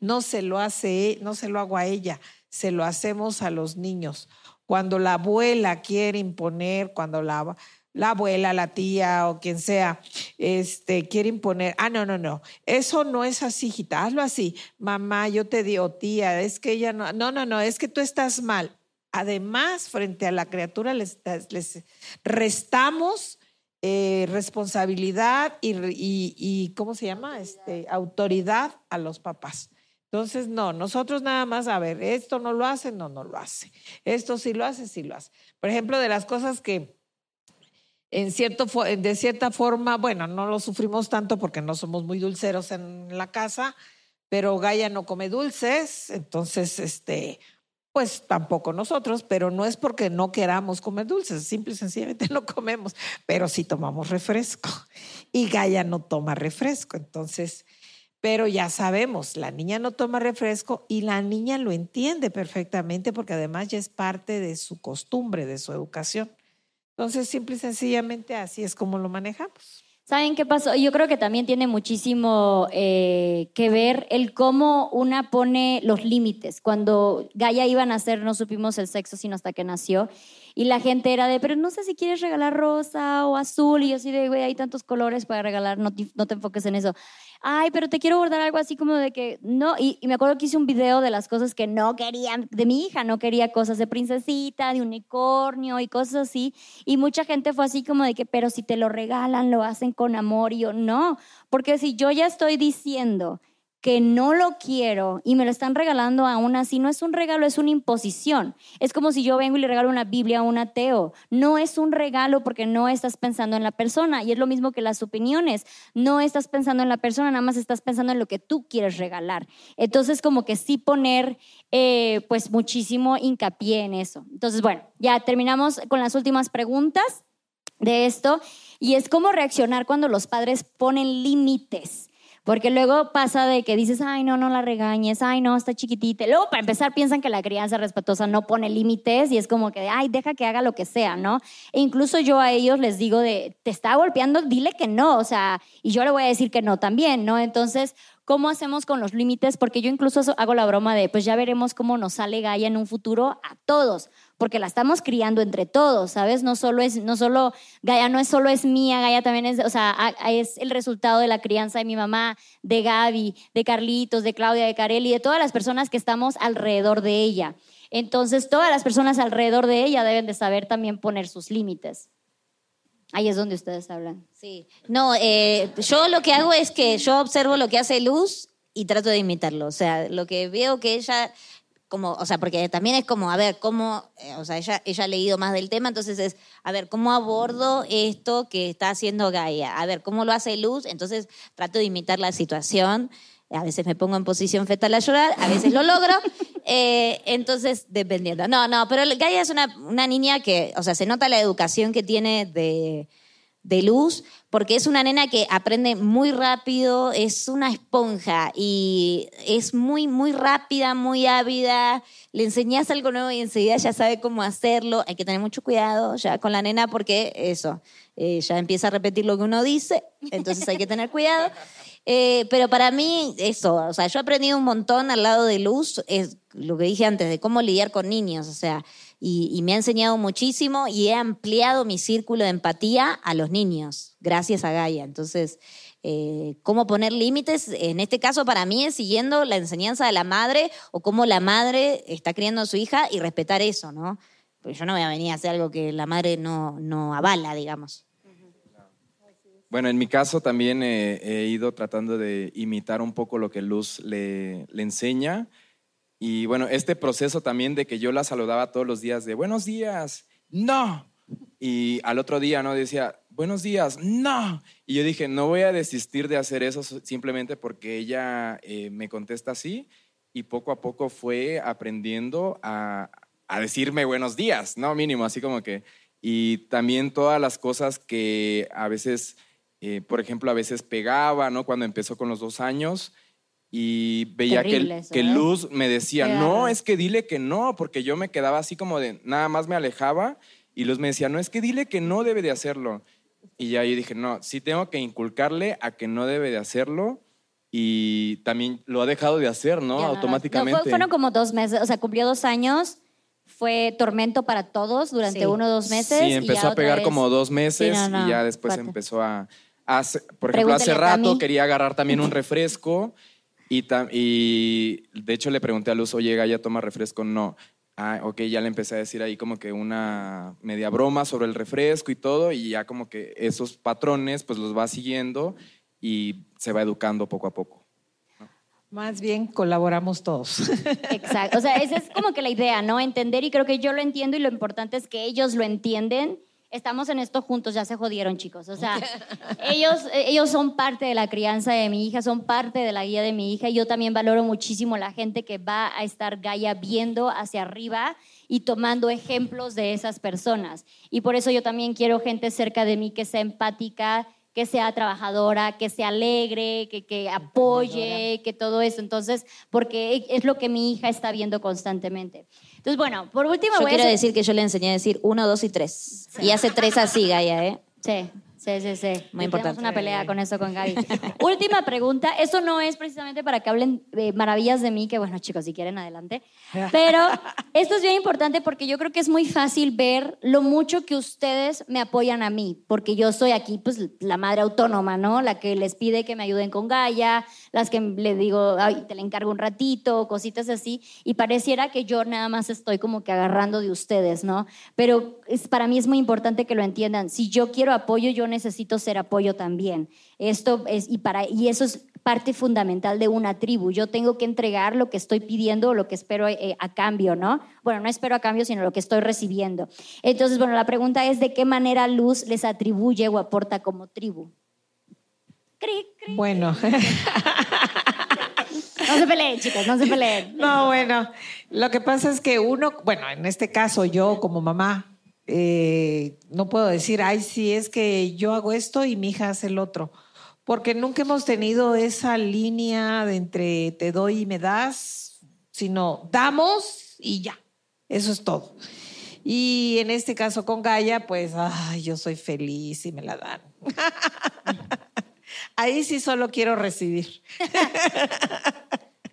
no se lo hace, no se lo hago a ella, se lo hacemos a los niños. Cuando la abuela quiere imponer, cuando la, la abuela, la tía o quien sea, este, quiere imponer, ah, no, no, no, eso no es así, hijita, hazlo así, mamá, yo te digo, tía, es que ella no, no, no, no, es que tú estás mal. Además, frente a la criatura les restamos eh, responsabilidad y, ¿cómo se llama? Este, autoridad a los papás. Entonces, no, nosotros nada más, a ver, esto no lo hace, no, no lo hace. Esto sí lo hace, sí lo hace. Por ejemplo, de las cosas que en cierto, de cierta forma, bueno, no lo sufrimos tanto porque no somos muy dulceros en la casa, pero Gaia no come dulces, entonces, este, pues tampoco nosotros, pero no es porque no queramos comer dulces, simple y sencillamente (laughs) no comemos, pero sí tomamos refresco. Y Gaia no toma refresco, entonces, pero ya sabemos, la niña no toma refresco y la niña lo entiende perfectamente porque además ya es parte de su costumbre, de su educación. Entonces, simple y sencillamente así es como lo manejamos. ¿Saben qué pasó? Yo creo que también tiene muchísimo eh, que ver el cómo una pone los límites. Cuando Gaia iba a nacer no supimos el sexo sino hasta que nació. Y la gente era de, pero no sé si quieres regalar rosa o azul. Y yo así de, güey, hay tantos colores para regalar, no no te enfoques en eso ay, pero te quiero bordar algo así como de que no. Y, me acuerdo que hice un video de las cosas que no querían, de mi hija, no quería cosas de princesita, de unicornio y cosas así. Y mucha gente fue así como de que, pero si te lo regalan, lo hacen con amor. Y yo, no, porque si yo ya estoy diciendo que no lo quiero y me lo están regalando aún así, no es un regalo, es una imposición. Es como si yo vengo y le regalo una Biblia a un ateo. No es un regalo porque no estás pensando en la persona. Y es lo mismo que las opiniones. No estás pensando en la persona, nada más estás pensando en lo que tú quieres regalar. Entonces, como que sí poner eh, pues muchísimo hincapié en eso. Entonces, bueno, ya terminamos con las últimas preguntas de esto. Y es cómo reaccionar cuando los padres ponen límites. Porque luego pasa de que dices, ay, no, no la regañes, ay, no, está chiquitita. Luego, para empezar, piensan que la crianza respetuosa no pone límites y es como que, ay, deja que haga lo que sea, ¿no? E incluso yo a ellos les digo de, te está golpeando, dile que no, o sea, y yo le voy a decir que no también, ¿no? Entonces, ¿Cómo hacemos con los límites? Porque yo incluso hago la broma de, pues ya veremos cómo nos sale Gaia en un futuro a todos, porque la estamos criando entre todos, ¿sabes? No solo es, no solo, Gaia no es solo es mía, Gaia también es, o sea, es el resultado de la crianza de mi mamá, de Gaby, de Carlitos, de Claudia, de Carelli, de todas las personas que estamos alrededor de ella. Entonces, todas las personas alrededor de ella deben de saber también poner sus límites. Ahí es donde ustedes hablan. Sí. No, eh, yo lo que hago es que yo observo lo que hace Luz y trato de imitarlo. O sea, lo que veo que ella, como, o sea, porque también es como, a ver, cómo, eh, o sea, ella, ella ha leído más del tema, entonces es, a ver, ¿cómo abordo esto que está haciendo Gaia? A ver, ¿cómo lo hace Luz? Entonces trato de imitar la situación. A veces me pongo en posición fetal a llorar, a veces lo logro. (laughs) Eh, entonces, dependiendo. No, no, pero Gaia es una, una, niña que, o sea, se nota la educación que tiene de, de luz, porque es una nena que aprende muy rápido, es una esponja y es muy, muy rápida, muy ávida. Le enseñas algo nuevo y enseguida ya sabe cómo hacerlo. Hay que tener mucho cuidado ya con la nena porque eso, eh, ya empieza a repetir lo que uno dice, entonces hay que tener cuidado. (laughs) Eh, pero para mí, eso, o sea, yo he aprendido un montón al lado de Luz, es lo que dije antes, de cómo lidiar con niños, o sea, y, me ha enseñado muchísimo y he ampliado mi círculo de empatía a los niños, gracias a Gaia. Entonces, eh, cómo poner límites, en este caso para mí es siguiendo la enseñanza de la madre o cómo la madre está criando a su hija y respetar eso, ¿no? Porque yo no voy a venir a hacer algo que la madre no, no avala, digamos. Bueno, en mi caso también he ido tratando de imitar un poco lo que Luz le, le, enseña. Y bueno, este proceso también de que yo la saludaba todos los días de buenos días no. Y al otro día, ¿no? Decía, buenos días, no. Y yo dije, no voy a desistir de hacer eso simplemente porque ella eh, me contesta así. Y poco a poco fue aprendiendo a, a decirme buenos días, ¿no? Mínimo, así como que... Y también todas las cosas que a veces, eh, por ejemplo, a veces pegaba, ¿no? Cuando empezó con los dos años y veía que, Terrible eso, que ¿eh? Luz me decía, Qué no, es que dile que no, porque yo me quedaba así como de, nada más me alejaba y Luz me decía, no, es que dile que no debe de hacerlo. Y ya yo dije, no, sí tengo que inculcarle a que no debe de hacerlo y también lo ha dejado de hacer, ¿no? Ya. Automáticamente. No, fue- fueron como dos meses, o sea, cumplió dos años. Fue tormento para todos durante Sí. uno o dos meses. Sí, y empezó ya a pegar vez- como dos meses Sí, no, no, y ya después empezó a, a hacer- por ejemplo, hace rato quería agarrar también un refresco y, tam- y de hecho le pregunté a Luz, oye, ¿ya toma refresco? No. Ah, ok, ya le empecé a decir ahí como que una media broma sobre el refresco y todo y ya como que esos patrones pues los va siguiendo y se va educando poco a poco. Más bien colaboramos todos. (laughs) Exacto. O sea, esa es como que la idea, ¿no? Entender y creo que yo lo entiendo y lo importante es que ellos lo entienden. Estamos en esto juntos, ya se jodieron, chicos. O sea, (laughs) ellos, ellos son parte de la crianza de mi hija, son parte de la guía de mi hija. Y yo también valoro muchísimo la gente que va a estar Gaia viendo hacia arriba y tomando ejemplos de esas personas. Y por eso yo también quiero gente cerca de mí que sea empática, que sea trabajadora, que sea alegre, que, que apoye, que todo eso. Entonces, porque es lo que mi hija está viendo constantemente. Entonces, bueno, por último Yo voy a quiero decir que yo le enseñé a decir uno, dos y tres. Y hace tres así, Gaia, ¿eh? Sí, sí, sí, sí. Muy Y importante. Tenemos una pelea con eso con Gaby. (laughs) Última pregunta. Eso no es precisamente para que hablen eh, maravillas de mí, que bueno, chicos, si quieren, adelante. Pero esto es bien importante porque yo creo que es muy fácil ver lo mucho que ustedes me apoyan a mí, porque yo soy aquí, pues, la madre autónoma, ¿no? La que les pide que me ayuden con Gaia, las que le digo, ay, te la encargo un ratito, cositas así, y pareciera que yo nada más estoy como que agarrando de ustedes, ¿no? Pero es, para mí es muy importante que lo entiendan. Si yo quiero apoyo, yo necesito ser apoyo también. Esto es, y, para, y eso es parte fundamental de una tribu. Yo tengo que entregar lo que estoy pidiendo o lo que espero eh, a cambio, ¿no? Bueno, no espero a cambio, sino lo que estoy recibiendo. Entonces, bueno, la pregunta es, ¿de qué manera Luz les atribuye o aporta como tribu? Cri, cri. Bueno, (laughs) No se peleen, chicos, no se peleen. no, bueno, lo que pasa es que uno, bueno, en este caso yo como mamá, eh, no puedo decir, ay, sí, es que yo hago esto y mi hija hace el otro, porque nunca hemos tenido esa línea de entre te doy y me das, sino damos y ya, eso es todo. Y en este caso con Gaia, pues, ay, yo soy feliz y me la dan. (laughs) Ahí sí solo quiero recibir.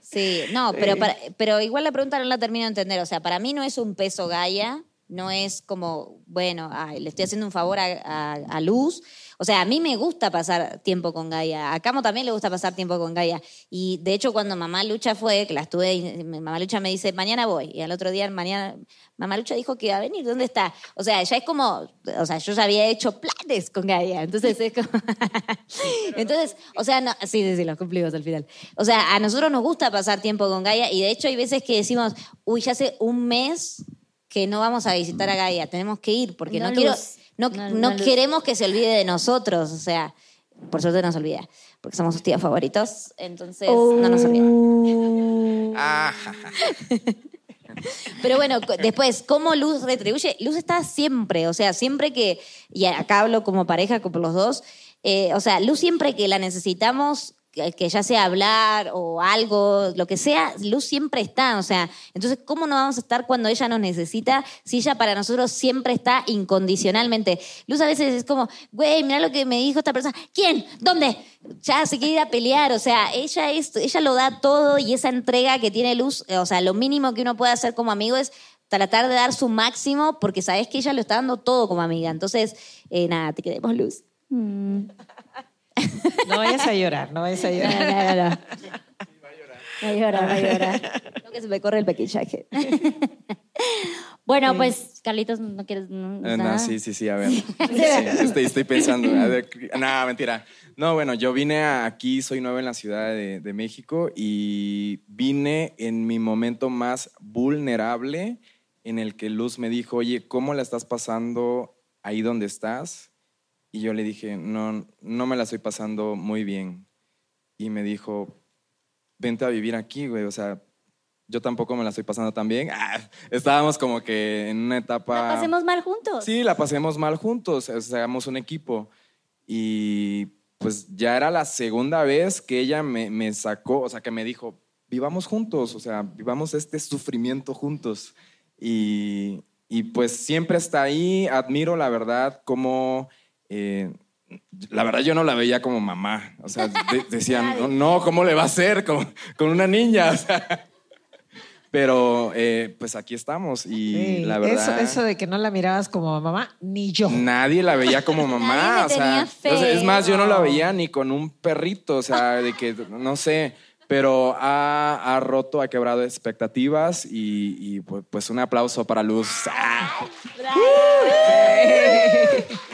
Sí, no, (laughs) pero, para- pero igual la pregunta no la termino de entender. O sea, para mí no es un peso Gaia, no es como, bueno, ay, le estoy haciendo un favor a, a- Luz. O sea, a mí me gusta pasar tiempo con Gaia. A Camo también le gusta pasar tiempo con Gaia. Y de hecho, cuando mamá Lucha fue, que la estuve, mamá Lucha me dice, mañana voy. Y al otro día, mañana, mamá Lucha dijo que iba a venir. ¿Dónde está? O sea, ya es como, o sea, yo ya había hecho planes con Gaia. Entonces es como. (laughs) Entonces, o sea, no, sí, sí, sí, los cumplimos al final. O sea, a nosotros nos gusta pasar tiempo con Gaia y de hecho hay veces que decimos, uy, ya hace un mes que no vamos a visitar a Gaia, tenemos que ir porque no, No, quiero, no, No, no no, Luz. queremos que se olvide de nosotros, o sea, por suerte no se olvida, porque somos sus tíos favoritos, entonces no nos olvida. Ah, (laughs) Pero bueno, después, ¿cómo Luz retribuye? Luz está siempre, o sea, siempre que, y acá hablo como pareja, como los dos, eh, o sea, Luz siempre que la necesitamos, que, ya sea hablar o algo, lo que sea, Luz siempre está, o sea, entonces, ¿cómo no vamos a estar cuando ella nos necesita si ella para nosotros siempre está incondicionalmente? Luz a veces es como, güey, mira lo que me dijo esta persona, ¿quién? ¿Dónde? Ya se quiere ir a pelear, o sea, ella, es, ella lo da todo y esa entrega que tiene Luz, o sea, lo mínimo que uno puede hacer como amigo es tratar de dar su máximo porque sabes que ella lo está dando todo como amiga. Entonces, eh, nada, te queremos Luz. No vayas a llorar, no vayas a No, llorar. no, no, no. Va a llorar, va a llorar. No que se me corre el pequillaje. (laughs) Bueno, pues, Carlitos, ¿no quieres no, Eh, nada? No, sí, sí, sí, a ver. (laughs) Sí, estoy, estoy pensando. No, mentira. No, bueno, yo vine a- aquí, soy nuevo en la Ciudad de, de México y vine en mi momento más vulnerable en el que Luz me dijo, oye, ¿cómo la estás pasando ahí donde estás? Y yo le dije, no, no me la estoy pasando muy bien. Y me dijo, vente a vivir aquí, güey, o sea, yo tampoco me la estoy pasando tan bien. Ah, estábamos como que en una etapa... La pasemos mal juntos. Sí, la pasemos mal juntos, o sea, éramos un equipo. Y pues ya era la segunda vez que ella me, me sacó, o sea, que me dijo, vivamos juntos, o sea, vivamos este sufrimiento juntos. Y, y pues siempre está ahí, admiro la verdad como... eh, la verdad yo no la veía como mamá, o sea, de- (laughs) decían, no, no, ¿cómo le va a hacer con, con una niña? (laughs) O sea, pero eh, pues aquí estamos y Sí, la verdad... Eso, eso de que no la mirabas como mamá, ni yo. Nadie la veía (laughs) como mamá. O sea, es más, yo no la veía ni con un perrito, o sea, de que, no sé, pero ha, ha roto, ha quebrado expectativas y, y, pues, pues un aplauso para Luz. Ah.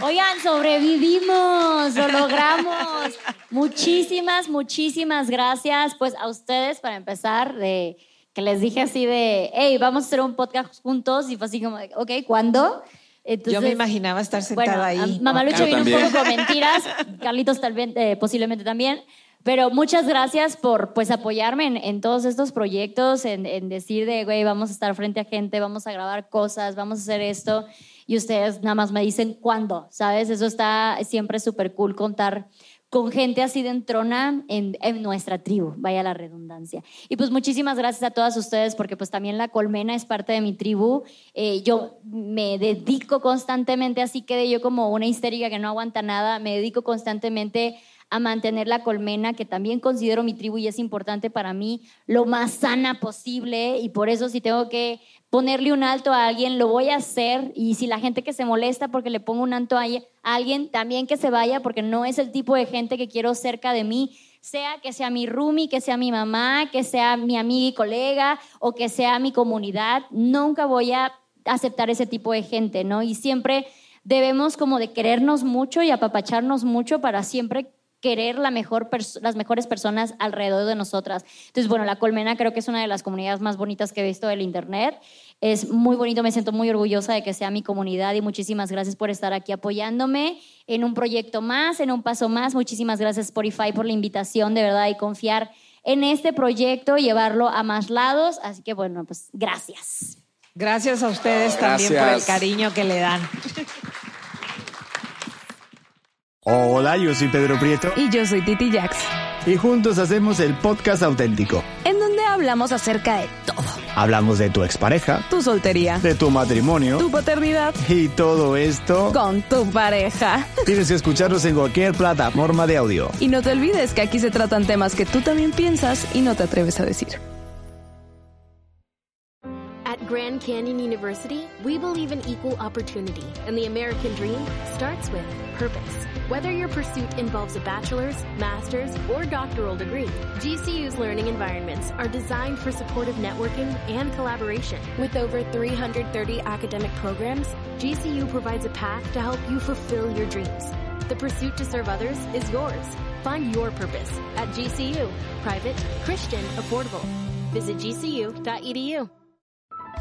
Oigan, sobrevivimos, lo logramos. Muchísimas, muchísimas gracias. Pues a ustedes, para empezar, de que les dije así de, hey, vamos a hacer un podcast juntos. Y fue así como, ok, ¿cuándo? Entonces, yo me imaginaba estar sentada bueno, ahí. a- Mamá Lucho Yo vino un poco con mentiras, Carlitos tal vez, eh, posiblemente también. Pero muchas gracias por pues apoyarme en, todos estos proyectos, en, en decir de, güey, vamos a estar frente a gente, vamos a grabar cosas, vamos a hacer esto. Y ustedes nada más me dicen cuándo, ¿sabes? Eso está siempre súper cool contar con gente así de entrona en, en nuestra tribu, vaya la redundancia. Y pues muchísimas gracias a todas ustedes porque pues también la colmena es parte de mi tribu. Eh, yo me dedico constantemente, así quedé yo como una histérica que no aguanta nada, me dedico constantemente a mantener la colmena, que también considero mi tribu y es importante para mí, lo más sana posible. Y por eso si tengo que ponerle un alto a alguien, lo voy a hacer. Y si la gente que se molesta porque le pongo un alto a alguien, también que se vaya porque no es el tipo de gente que quiero cerca de mí, sea que sea mi roomie, que sea mi mamá, que sea mi amiga y colega o que sea mi comunidad, nunca voy a aceptar ese tipo de gente, ¿no? Y siempre debemos como de querernos mucho y apapacharnos mucho para siempre querer la mejor las mejores personas alrededor de nosotras. Entonces, bueno, la Colmena creo que es una de las comunidades más bonitas que he visto del Internet. Es muy bonito, me siento muy orgullosa de que sea mi comunidad y muchísimas gracias por estar aquí apoyándome en un proyecto más, en un paso más. Muchísimas gracias Spotify por la invitación, de verdad, y confiar en este proyecto, llevarlo a más lados. Así que, bueno, pues gracias. Gracias a ustedes también por el Gracias. cariño que le dan. Hola, yo soy Pedro Prieto Y yo soy Titi Jax, y juntos hacemos el podcast auténtico. en donde hablamos acerca de todo. Hablamos de tu expareja, Tu soltería, de tu matrimonio tu paternidad, y todo esto con tu pareja. tienes que escucharnos en cualquier plataforma de audio. Y no te olvides que aquí se tratan temas que tú también piensas y no te atreves a decir. At Grand Canyon University, we believe in equal opportunity, and the American dream starts with purpose. Whether your pursuit involves a bachelor's, master's, or doctoral degree, GCU's learning environments are designed for supportive networking and collaboration. With over 330 academic programs, GCU provides a path to help you fulfill your dreams. The pursuit to serve others is yours. Find your purpose at GCU. Private, Christian, affordable. Visit gcu.edu.